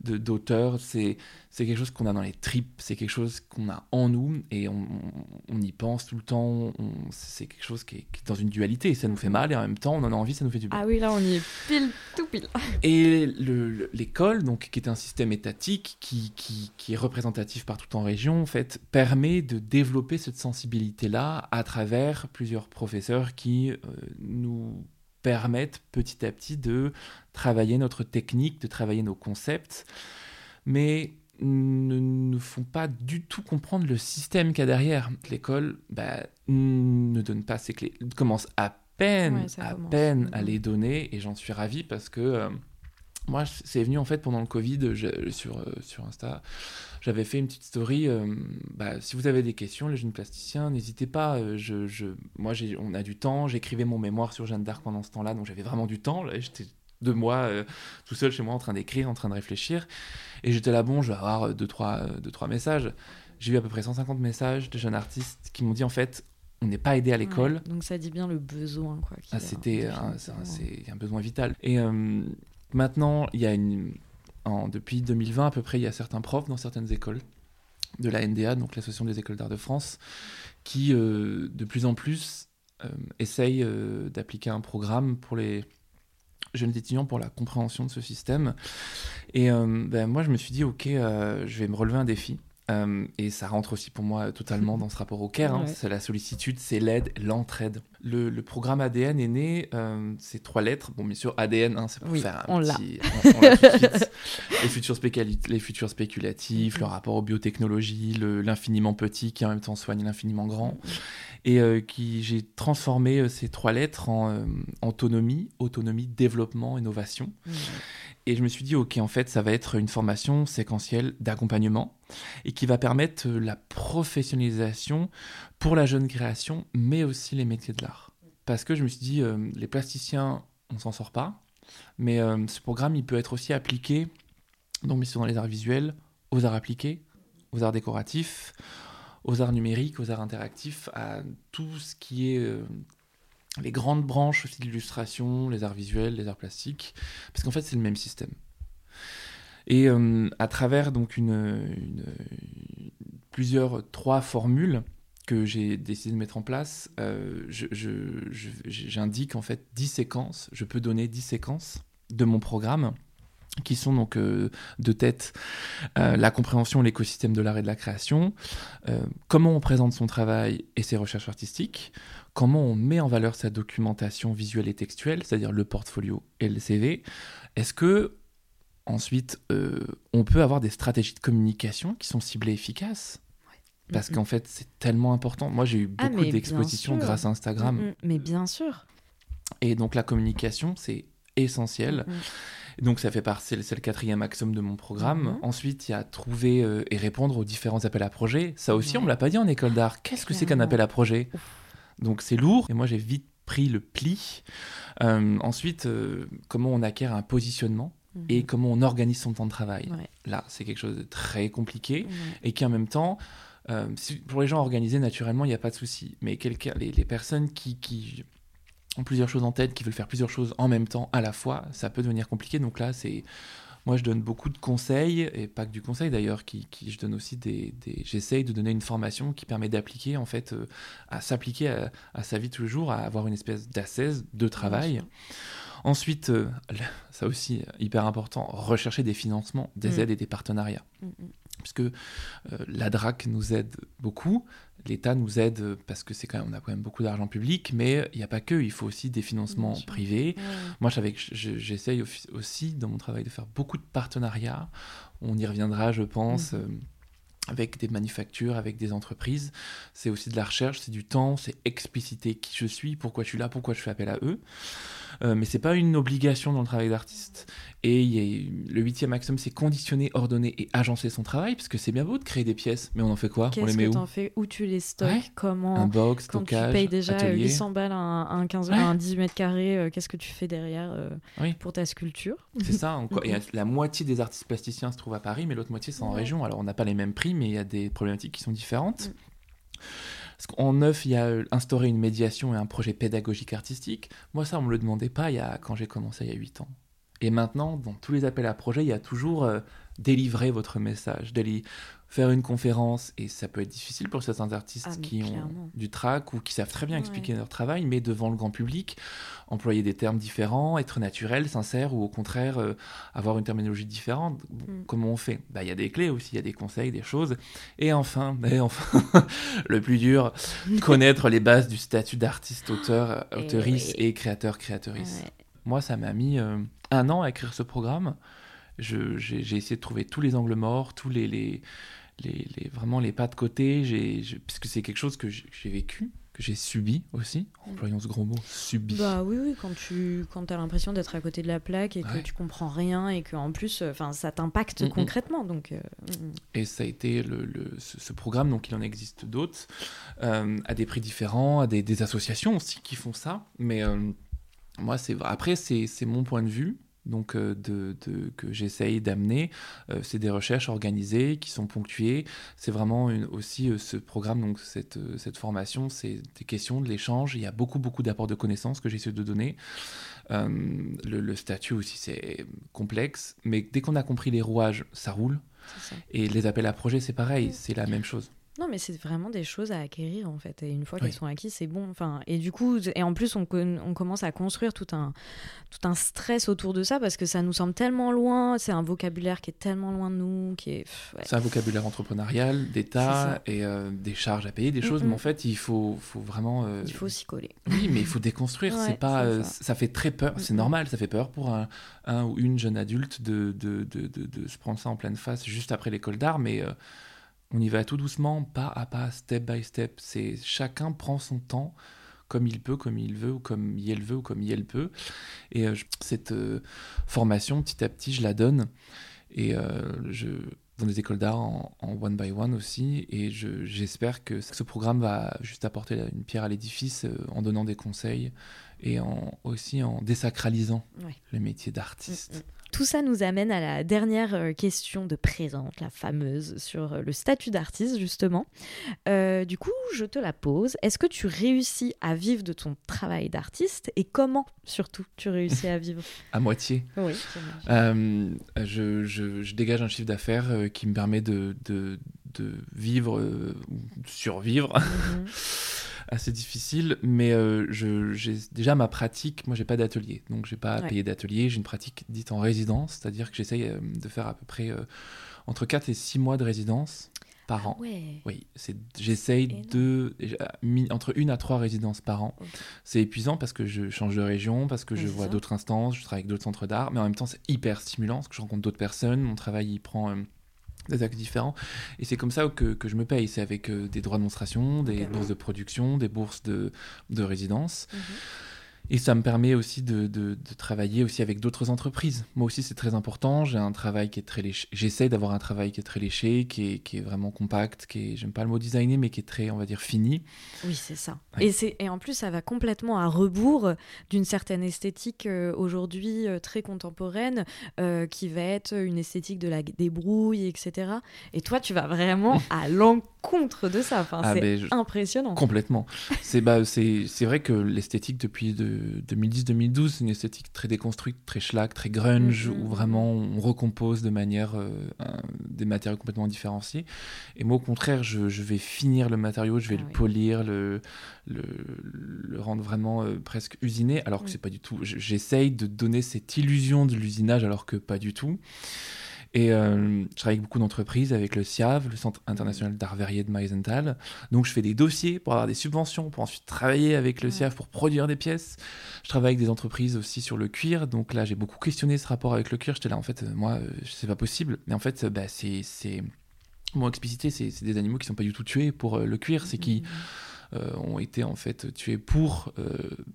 d'auteur, c'est quelque chose qu'on a dans les tripes. C'est quelque chose qu'on a en nous et on, on, y pense tout le temps. C'est quelque chose qui est, dans une dualité. Ça nous fait mal et en même temps, on en a envie. Ça nous fait du bien. Ah oui, là, on y est pile, tout pile. Et l'école, donc, qui est un système étatique qui, qui, qui est représentatif partout en région, en fait, permet de développer cette sensibilité-là à travers plusieurs professeurs qui euh, nous permettent petit à petit de travailler notre technique, de travailler nos concepts, mais ne nous font pas du tout comprendre le système qu'il y a derrière. L'école bah, ne donne pas ses clés, commence à peine, à peine à les donner, et j'en suis ravi parce que euh, moi, c'est venu en fait pendant le Covid sur, euh, sur Insta j'avais fait une petite story. Euh, bah, si vous avez des questions, les jeunes plasticiens, n'hésitez pas. Euh, je, je, moi, on a du temps. J'écrivais mon mémoire sur Jeanne d'Arc pendant ce temps-là, donc j'avais vraiment du temps. J'étais deux mois tout seul chez moi en train d'écrire, en train de réfléchir. Et j'étais là, bon, je vais avoir deux, trois, deux, trois messages. J'ai eu à peu près 150 messages de jeunes artistes qui m'ont dit en fait, on n'est pas aidé à l'école. donc ça dit bien le besoin. Quoi, ah, C'était un, un, besoin vital. Et maintenant, il y a une depuis 2020 à peu près, il y a certains profs dans certaines écoles de la NDA, donc l'Association des écoles d'art de France, qui euh, de plus en plus euh, essayent euh, d'appliquer un programme pour les jeunes étudiants pour la compréhension de ce système. Et ben, moi, je me suis dit, ok, je vais me relever un défi. Euh, et ça rentre aussi pour moi totalement dans ce rapport au care. Hein. C'est la sollicitude, c'est l'aide, l'entraide. Le, programme ADN est né, euh, c'est trois lettres. Bon, bien sûr, ADN, hein, c'est pour faire un petit. les, futurs les futurs spéculatifs, le rapport aux biotechnologies, l'infiniment petit qui en même temps soigne l'infiniment grand. Et euh, qui j'ai transformé ces trois lettres en autonomie, autonomie, développement, innovation. Et je me suis dit, OK, en fait, ça va être une formation séquentielle d'accompagnement et qui va permettre euh, la professionnalisation pour la jeune création, mais aussi les métiers de l'art. Parce que je me suis dit, euh, les plasticiens on s'en sort pas. Mais ce programme, il peut être aussi appliqué, donc mais dans les arts visuels, aux arts appliqués, aux arts décoratifs, aux arts numériques, aux arts interactifs, à tout ce qui est les grandes branches aussi de l'illustration, les arts visuels, les arts plastiques, parce qu'en fait c'est le même système. Et euh, à travers donc une, plusieurs trois formules que j'ai décidé de mettre en place, euh, j'indique en fait 10 séquences, je peux donner 10 séquences de mon programme qui sont donc euh, de tête la compréhension, l'écosystème de l'art et de la création, comment on présente son travail et ses recherches artistiques, comment on met en valeur sa documentation visuelle et textuelle, c'est-à-dire le portfolio et le CV. Est-ce que ensuite euh, on peut avoir des stratégies de communication qui sont ciblées efficaces? Parce qu'en fait, c'est tellement important. Moi, j'ai eu ah, beaucoup d'expositions grâce à Instagram. mais bien sûr. Et donc, la communication, c'est essentiel. Donc, ça fait partie, c'est le quatrième axiome de mon programme. Ensuite, il y a trouver euh, et répondre aux différents appels à projets. Ça aussi, on ne me l'a pas dit en école d'art. Qu'est-ce que c'est qu'un appel à projet donc c'est lourd, et moi j'ai vite pris le pli. Euh, ensuite, euh, comment on acquiert un positionnement et mhm. comment on organise son temps de travail. Là, c'est quelque chose de très compliqué et qui en même temps, euh, pour les gens organisés, naturellement, il n'y a pas de souci. Mais les, les personnes qui, qui, ont plusieurs choses en tête, qui veulent faire plusieurs choses en même temps, à la fois, ça peut devenir compliqué. Donc là, c'est moi, je donne beaucoup de conseils, et pas que du conseil d'ailleurs, qui, je donne aussi des, j'essaye de donner une formation qui permet d'appliquer, en fait, euh, à s'appliquer à, sa vie tous les jours, à avoir une espèce d'assaise de travail. Ensuite, euh, ça aussi, hyper important, rechercher des financements, des mm. aides et des partenariats. Mm, mm. Puisque euh, la DRAC nous aide beaucoup, l'État nous aide parce que c'est quand même, on a quand même beaucoup d'argent public, mais il n'y a pas que, il faut aussi des financements privés. Moi, j'essaye aussi dans mon travail de faire beaucoup de partenariats. On y reviendra, je pense. Mhm. Euh, avec des manufactures, avec des entreprises. C'est aussi de la recherche, c'est du temps, c'est expliciter qui je suis, pourquoi je suis là, pourquoi je fais appel à eux. Euh, mais c'est pas une obligation dans le travail d'artiste. Et le huitième axiome, c'est conditionner, ordonner et agencer son travail, parce que c'est bien beau de créer des pièces, mais on en fait quoi? On les met où? en fais? Où tu les stockes? Comment? Un box, Quand stockage, tu payes déjà 800 balles un, un, 15, un 18 mètres carrés, euh, qu'est-ce que tu fais derrière euh, pour ta sculpture? C'est ça. et la moitié des artistes plasticiens se trouvent à Paris, mais l'autre moitié c'est en région. Alors on n'a pas les mêmes prix, mais il y a des problématiques qui sont différentes. Mm. En neuf, il y a euh, instauré une médiation et un projet pédagogique artistique. Moi, ça, on me le demandait pas il y a, quand j'ai commencé il y a 8 ans. Et maintenant, dans tous les appels à projets, il y a toujours euh, délivrer votre message, faire une conférence, et ça peut être difficile pour certains artistes ah, qui ont du trac ou qui savent très bien expliquer leur travail, mais devant le grand public, employer des termes différents, être naturel, sincère, ou au contraire euh, avoir une terminologie différente. Mm. Comment on fait? Bah, Il y a des clés aussi, il y a des conseils, des choses. Et enfin, mais enfin le plus dur, connaître les bases du statut d'artiste, auteur, auteurice et, créateur, créatrice. Moi, ça m'a mis euh, un an à écrire ce programme j'ai essayé de trouver tous les angles morts, tous les, les, les, vraiment les pas de côté, puisque c'est quelque chose que j'ai vécu, que j'ai subi aussi, mm. employons ce gros mot, subi. Bah oui, oui, quand tu quand as l'impression d'être à côté de la plaque et que tu comprends rien et qu'en plus, enfin, ça t'impacte concrètement. Donc, euh, Et ça a été le, le ce, programme, donc il en existe d'autres, euh, à des prix différents, à des, des, associations aussi qui font ça, mais euh, moi, c'est après, c'est mon point de vue donc euh, de, que j'essaye d'amener. Euh, c'est des recherches organisées qui sont ponctuées. C'est vraiment aussi euh, ce programme, donc cette, cette formation, c'est des questions, de l'échange. Il y a beaucoup, beaucoup d'apports de connaissances que j'essaie de donner. Le, statut aussi, c'est complexe, mais dès qu'on a compris les rouages, ça roule. Et les appels à projets, c'est pareil, c'est la même chose. Non, mais c'est vraiment des choses à acquérir en fait. Et une fois qu'elles sont acquises, c'est bon. Enfin, et du coup, et en plus, on, on, commence à construire tout un, tout un stress autour de ça parce que ça nous semble tellement loin. C'est un vocabulaire qui est tellement loin de nous, qui est. C'est un vocabulaire entrepreneurial, d'État et euh, des charges à payer, des choses. Mais en fait, il faut, faut vraiment. Euh, il faut s'y coller. Oui, mais il faut déconstruire. c'est pas. Euh, ça. fait très peur. C'est normal. Ça fait peur pour un, un, ou une jeune adulte de de, de, de, de, se prendre ça en pleine face juste après l'école d'art, mais on y va tout doucement, pas à pas, step by step. C'est chacun prend son temps comme il peut, comme il veut, ou comme il veut, ou comme il peut. Et euh, cette euh, formation, petit à petit, je la donne. Et euh, je, dans des écoles d'art en, one by one aussi. Et j'espère que ce programme va juste apporter une pierre à l'édifice en donnant des conseils et en, aussi en désacralisant le métier d'artiste. Mm, mm. Tout ça nous amène à la dernière euh, question de présente, la fameuse sur euh, le statut d'artiste justement. Euh, du coup, je te la pose. Est-ce que tu réussis à vivre de ton travail d'artiste et comment surtout tu réussis à vivre? À moitié. Oui. je, je, dégage un chiffre d'affaires qui me permet de, de, de vivre, survivre. Mhm. assez difficile, mais euh, j'ai déjà ma pratique. Moi, j'ai pas d'atelier, donc j'ai pas à payer d'atelier. J'ai une pratique dite en résidence, c'est-à-dire que j'essaye euh, de faire à peu près euh, entre 4 et 6 mois de résidence par ah an. Oui, j'essaye de entre une à trois résidences par an. C'est épuisant parce que je change de région, parce que je vois d'autres instances, je travaille avec d'autres centres d'art, mais en même temps c'est hyper stimulant parce que je rencontre d'autres personnes. Mon travail il prend des actes différents. Et c'est comme ça que, que, je me paye. C'est avec euh, des droits de démonstration, des bourses de production, des bourses de, de résidence. Mhm. Et ça me permet aussi de, de, travailler aussi avec d'autres entreprises. Moi aussi, c'est très important. J'ai un travail qui est très léché. J'essaie d'avoir un travail qui est très léché, qui est, qui est vraiment compact, qui est, j'aime pas le mot designé, mais qui est très, on va dire, fini. Oui, c'est ça. Et, c'est, et en plus, ça va complètement à rebours d'une certaine esthétique euh, aujourd'hui euh, très contemporaine, euh, qui va être une esthétique de la débrouille, etc. Et toi, tu vas vraiment à l'encontre de ça. Enfin, ah, c'est impressionnant. Complètement. c'est, bah, c'est, c'est vrai que l'esthétique depuis de 2010-2012, c'est une esthétique très déconstruite, très schlag, très grunge, mm-hmm. où vraiment on recompose de manière euh, des matériaux complètement différenciés. Et moi, au contraire, je, vais finir le matériau, je vais ah le polir, le, le, rendre vraiment euh, presque usiné, alors que c'est pas du tout. J'essaye de donner cette illusion de l'usinage, alors que pas du tout. Et euh, je travaille avec beaucoup d'entreprises, avec le CIAV, le Centre international d'art verrier de Meisenthal. Donc je fais des dossiers pour avoir des subventions, pour ensuite travailler avec le CIAV pour produire des pièces. Je travaille avec des entreprises aussi sur le cuir. Donc là, j'ai beaucoup questionné ce rapport avec le cuir. J'étais là, en fait, euh, moi, euh, c'est pas possible. Mais en fait, bah, c'est. Moi, explicité, c'est des animaux qui sont pas du tout tués pour le cuir, c'est qui mmh. ont été en fait tués pour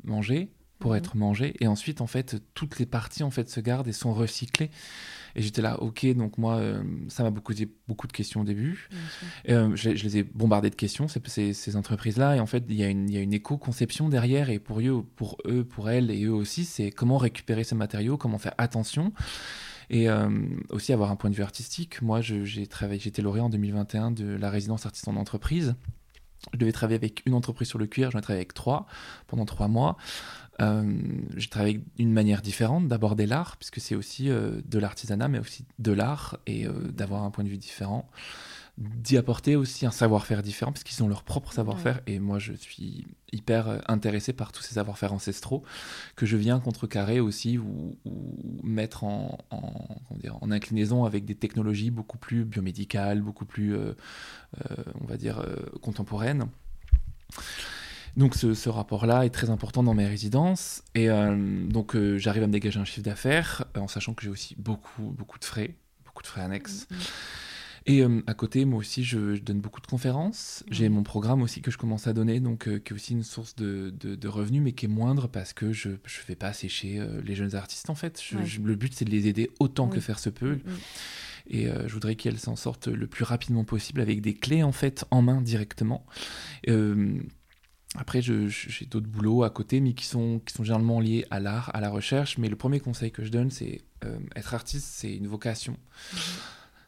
manger, pour mmh. être mangés, et ensuite en fait toutes les parties en fait se gardent et sont recyclées. Et j'étais là, ok, donc moi, euh, ça m'a beaucoup posé beaucoup de questions au début. Euh, je, les ai bombardés de questions, ces, ces, entreprises-là. Et en fait, il y a une, une éco-conception derrière. Et pour eux, pour eux, pour elles et eux aussi, c'est comment récupérer ces matériaux, comment faire attention. Et euh, aussi avoir un point de vue artistique. Moi, j'ai travaillé, j'étais lauréat en 2021 de la résidence artiste en entreprise. Je devais travailler avec une entreprise sur le cuir, j'en ai travaillé avec trois pendant trois mois. Euh, j'ai travaillé d'une manière différente d'aborder l'art, puisque c'est aussi euh, de l'artisanat, mais aussi de l'art, et euh, d'avoir un point de vue différent, d'y apporter aussi un savoir-faire différent, parce qu'ils ont leur propre savoir-faire, et moi je suis hyper intéressé par tous ces savoir-faire ancestraux, que je viens contrecarrer aussi, ou, mettre en, en, inclinaison avec des technologies beaucoup plus biomédicales, beaucoup plus, on va dire, contemporaines. Donc ce, rapport-là est très important dans mes résidences. Et euh, donc euh, j'arrive à me dégager un chiffre d'affaires euh, en sachant que j'ai aussi beaucoup, beaucoup de frais, beaucoup de frais annexes. Mm-hmm. Et à côté, moi aussi, je, donne beaucoup de conférences. J'ai mon programme aussi que je commence à donner, donc qui est aussi une source de, de, revenus, mais qui est moindre parce que je ne vais pas sécher les jeunes artistes, en fait. le but, c'est de les aider autant que faire se peut. Et je voudrais qu'elles s'en sortent le plus rapidement possible avec des clés, en fait, en main directement. Après, j'ai d'autres boulots à côté, mais qui sont, qui sont généralement liés à l'art, à la recherche. Mais le premier conseil que je donne, c'est euh, être artiste, c'est une vocation. Mhm.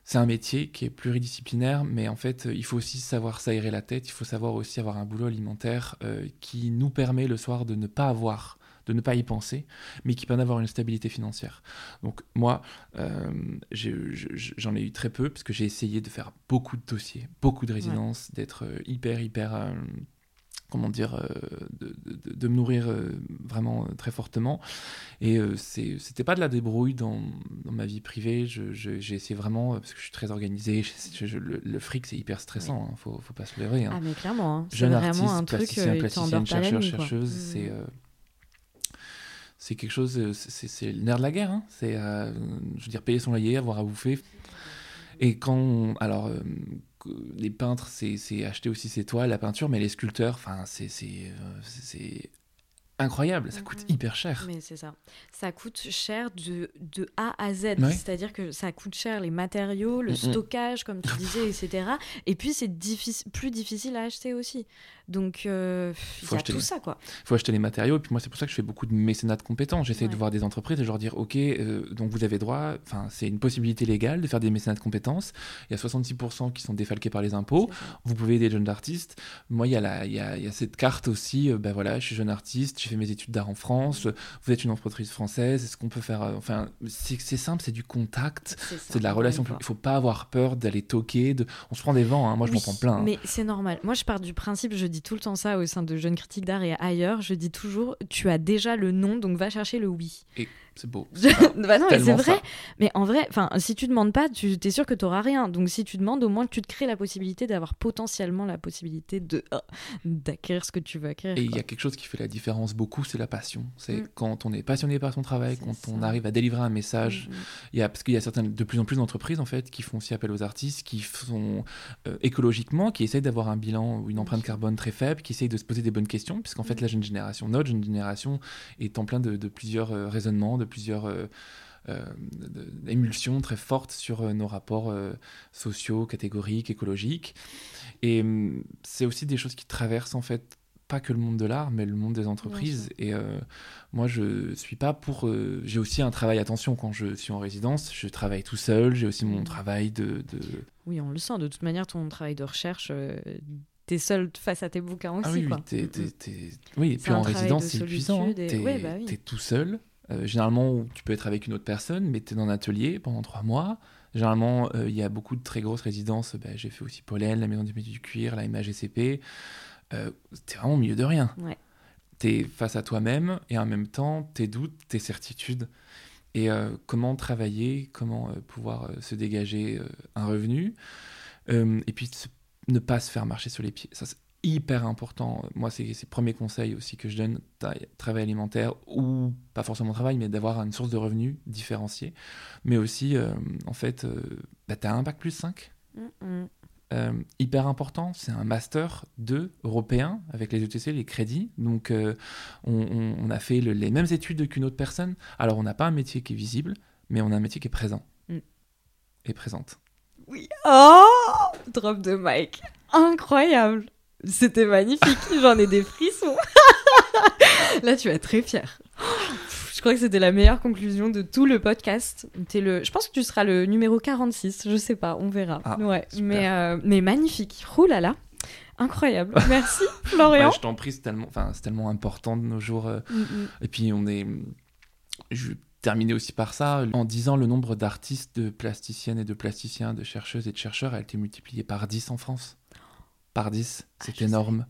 C'est un métier qui est pluridisciplinaire, mais en fait, il faut aussi savoir s'aérer la tête. Il faut savoir aussi avoir un boulot alimentaire euh, qui nous permet le soir de ne pas avoir de ne pas y penser, mais qui permet d'avoir une stabilité financière. Donc moi, euh, j'en ai, eu très peu, parce que j'ai essayé de faire beaucoup de dossiers, beaucoup de résidences, d'être hyper, hyper comment dire, euh, de, me nourrir euh, vraiment euh, très fortement. Et c'était pas de la débrouille dans, ma vie privée. J'ai essayé vraiment, parce que je suis très organisé, le, fric c'est hyper stressant, il hein, faut, faut, pas se leurrer. Hein. Ah mais clairement, hein. c'est vraiment un truc, un plasticien, chercheur, chercheuse, mmh. c'est c'est quelque chose, c'est le nerf de la guerre. Hein. C'est, je veux dire, payer son loyer, avoir à bouffer. Et quand, alors, les peintres, c'est acheter aussi ses toiles, la peinture, mais les sculpteurs, enfin, c'est incroyable, ça coûte Mhm. hyper cher. Mais c'est ça. Ça coûte cher de, de A à Z. Ouais. C'est-à-dire que ça coûte cher les matériaux, le Mhm. stockage, comme tu disais, etc. Et puis, c'est plus difficile à acheter aussi. Donc, euh, il Faut y a acheter tout les- ça, quoi. Il faut acheter les matériaux. Et puis moi, c'est pour ça que je fais beaucoup de mécénat de compétences. J'essaie de voir des entreprises et de leur dire, OK, euh, donc vous avez droit, enfin, c'est une possibilité légale de faire des mécénats de compétences. Il y a 66% qui sont défalqués par les impôts. Vous pouvez aider les jeunes artistes. Moi, il y, a la- il y, a, il y a cette carte aussi. ben voilà, je suis jeune artiste, j'ai fait mes études d'art en France. Vous êtes une entreprise française. Est-ce qu'on peut faire. enfin, c'est simple, c'est du contact. C'est de la relation. Il faut pas avoir peur d'aller toquer. De... On se prend des vents. hein. Moi, je m'en prends plein. hein. Mais c'est normal. Moi, je pars du principe, je dis tout le temps ça au sein de Jeunes Critiques d'Art et ailleurs, je dis toujours, tu as déjà le nom, donc va chercher le oui. C'est beau. bah non, mais c'est vrai. ça. Mais en vrai, enfin, si tu demandes pas, tu es sûr que tu auras rien. Donc si tu demandes, au moins tu te crées la possibilité d'avoir potentiellement la possibilité de euh, d'acquérir ce que tu veux acquérir. Et il y a quelque chose qui fait la différence beaucoup, c'est la passion. C'est Mm. quand on est passionné par son travail, quand on arrive à délivrer un message. Mm, mm. Il y a, parce qu'il y a certaines, de plus en plus d'entreprises en fait qui font aussi appel aux artistes, qui sont euh, écologiquement, qui essayent d'avoir un bilan ou une empreinte carbone très faible, qui essayent de se poser des bonnes questions, puisqu'en fait la jeune génération, notre jeune génération, est en plein de, de plusieurs euh, raisonnements, de plusieurs euh, euh, d'émulsions très fortes sur euh, nos rapports sociaux, catégoriques, écologiques. Et hum, c'est aussi des choses qui traversent en fait pas que le monde de l'art, mais le monde des entreprises. Et euh, moi, je suis pas pour. euh, j'ai aussi un travail. Attention, quand je suis en résidence, je travaille tout seul. J'ai aussi mon Mhm. travail de. de... Oui, on le sent. De toute manière, ton travail de recherche, euh, t'es seul face à tes bouquins aussi. ah oui, oui, quoi. t'es- Mm, t'es- mm. t'es- oui. Et puis en résidence, de c'est épuisant. hein. et- T'es ouais, bah oui. t'es tout seul. Euh, généralement, tu peux être avec une autre personne, mais tu es dans un atelier pendant trois mois. Généralement, euh, il y a beaucoup de très grosses résidences. Ben, J'ai fait aussi Pollen, la Maison du métier du cuir, la MAGCP. Euh, tu es vraiment au milieu de rien. Ouais. Tu es face à toi-même et en même temps, tes doutes, tes certitudes. Et euh, comment travailler, comment pouvoir se dégager un revenu. Et puis ne pas se faire marcher sur les pieds. Ça, c'est hyper important. Moi, c'est le premier conseil aussi que je donne, travail alimentaire ou pas forcément travail, mais d'avoir une source de revenus différenciée. Mais aussi, euh, en fait, euh, bah, tu as un bac plus 5. Mm, mm. Euh, hyper important, c'est un master 2 européen avec les ETC, les crédits. Donc, euh, on, on- on a fait le- les mêmes études qu'une autre personne. Alors, on n'a pas un métier qui est visible, mais on a un métier qui est présent Mm. et présente. Oui. Oh Drop de mic. Incroyable. C'était magnifique. J'en ai des frissons. Là, tu vas être très fier. Je crois que c'était la meilleure conclusion de tout le podcast. T'es le... Je pense que tu seras le numéro 46. Je sais pas, on verra. Ah, ouais, mais, euh, mais magnifique. Ouh là là. Incroyable. Merci, Florian. Ouais, je t'en prie, c'est tellement, enfin, c'est tellement important de nos jours. euh, Mm, mm. Et puis on est. Je vais terminer aussi par ça. En disant le nombre d'artistes, de plasticiennes et de plasticiens, de chercheuses et de chercheurs a été multiplié par 10 en France. Par 10, Ah, c'est énorme.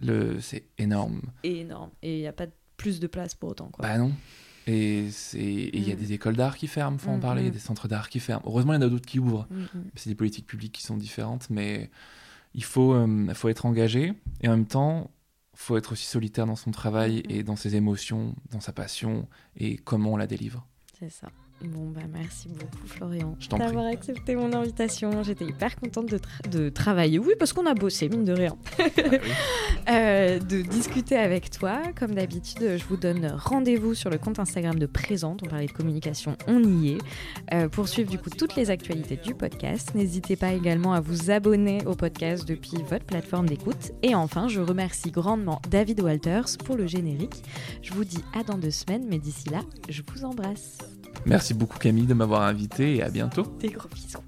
Le, c'est énorme. Énorme. Et il n'y a pas plus de place pour autant. Quoi. Bah non. Et il y a Mm. des écoles d'art qui ferment, faut en Mm, parler, il y a mm. des centres d'art qui ferment. Heureusement, il y en a d'autres qui ouvrent. C'est des politiques publiques qui sont différentes, mais il faut, euh, faut être engagé et en même temps, faut être aussi solitaire dans son travail et dans ses émotions, dans sa passion et comment on la délivre. C'est ça. Bon, bah merci beaucoup, Florian, d'avoir accepté mon invitation. J'étais hyper contente de, tra- de travailler. Oui, parce qu'on a bossé, mine de rien. Euh, de discuter avec toi. Comme d'habitude, je vous donne rendez-vous sur le compte Instagram de Présente. On parlait de communication, on y est. Euh, pour suivre du coup toutes les actualités du podcast. N'hésitez pas également à vous abonner au podcast depuis votre plateforme d'écoute. Et enfin, je remercie grandement David Walters pour le générique. Je vous dis à dans deux semaines, mais d'ici là, je vous embrasse. Merci beaucoup Camille de m'avoir invité et à bientôt. Des gros bisous.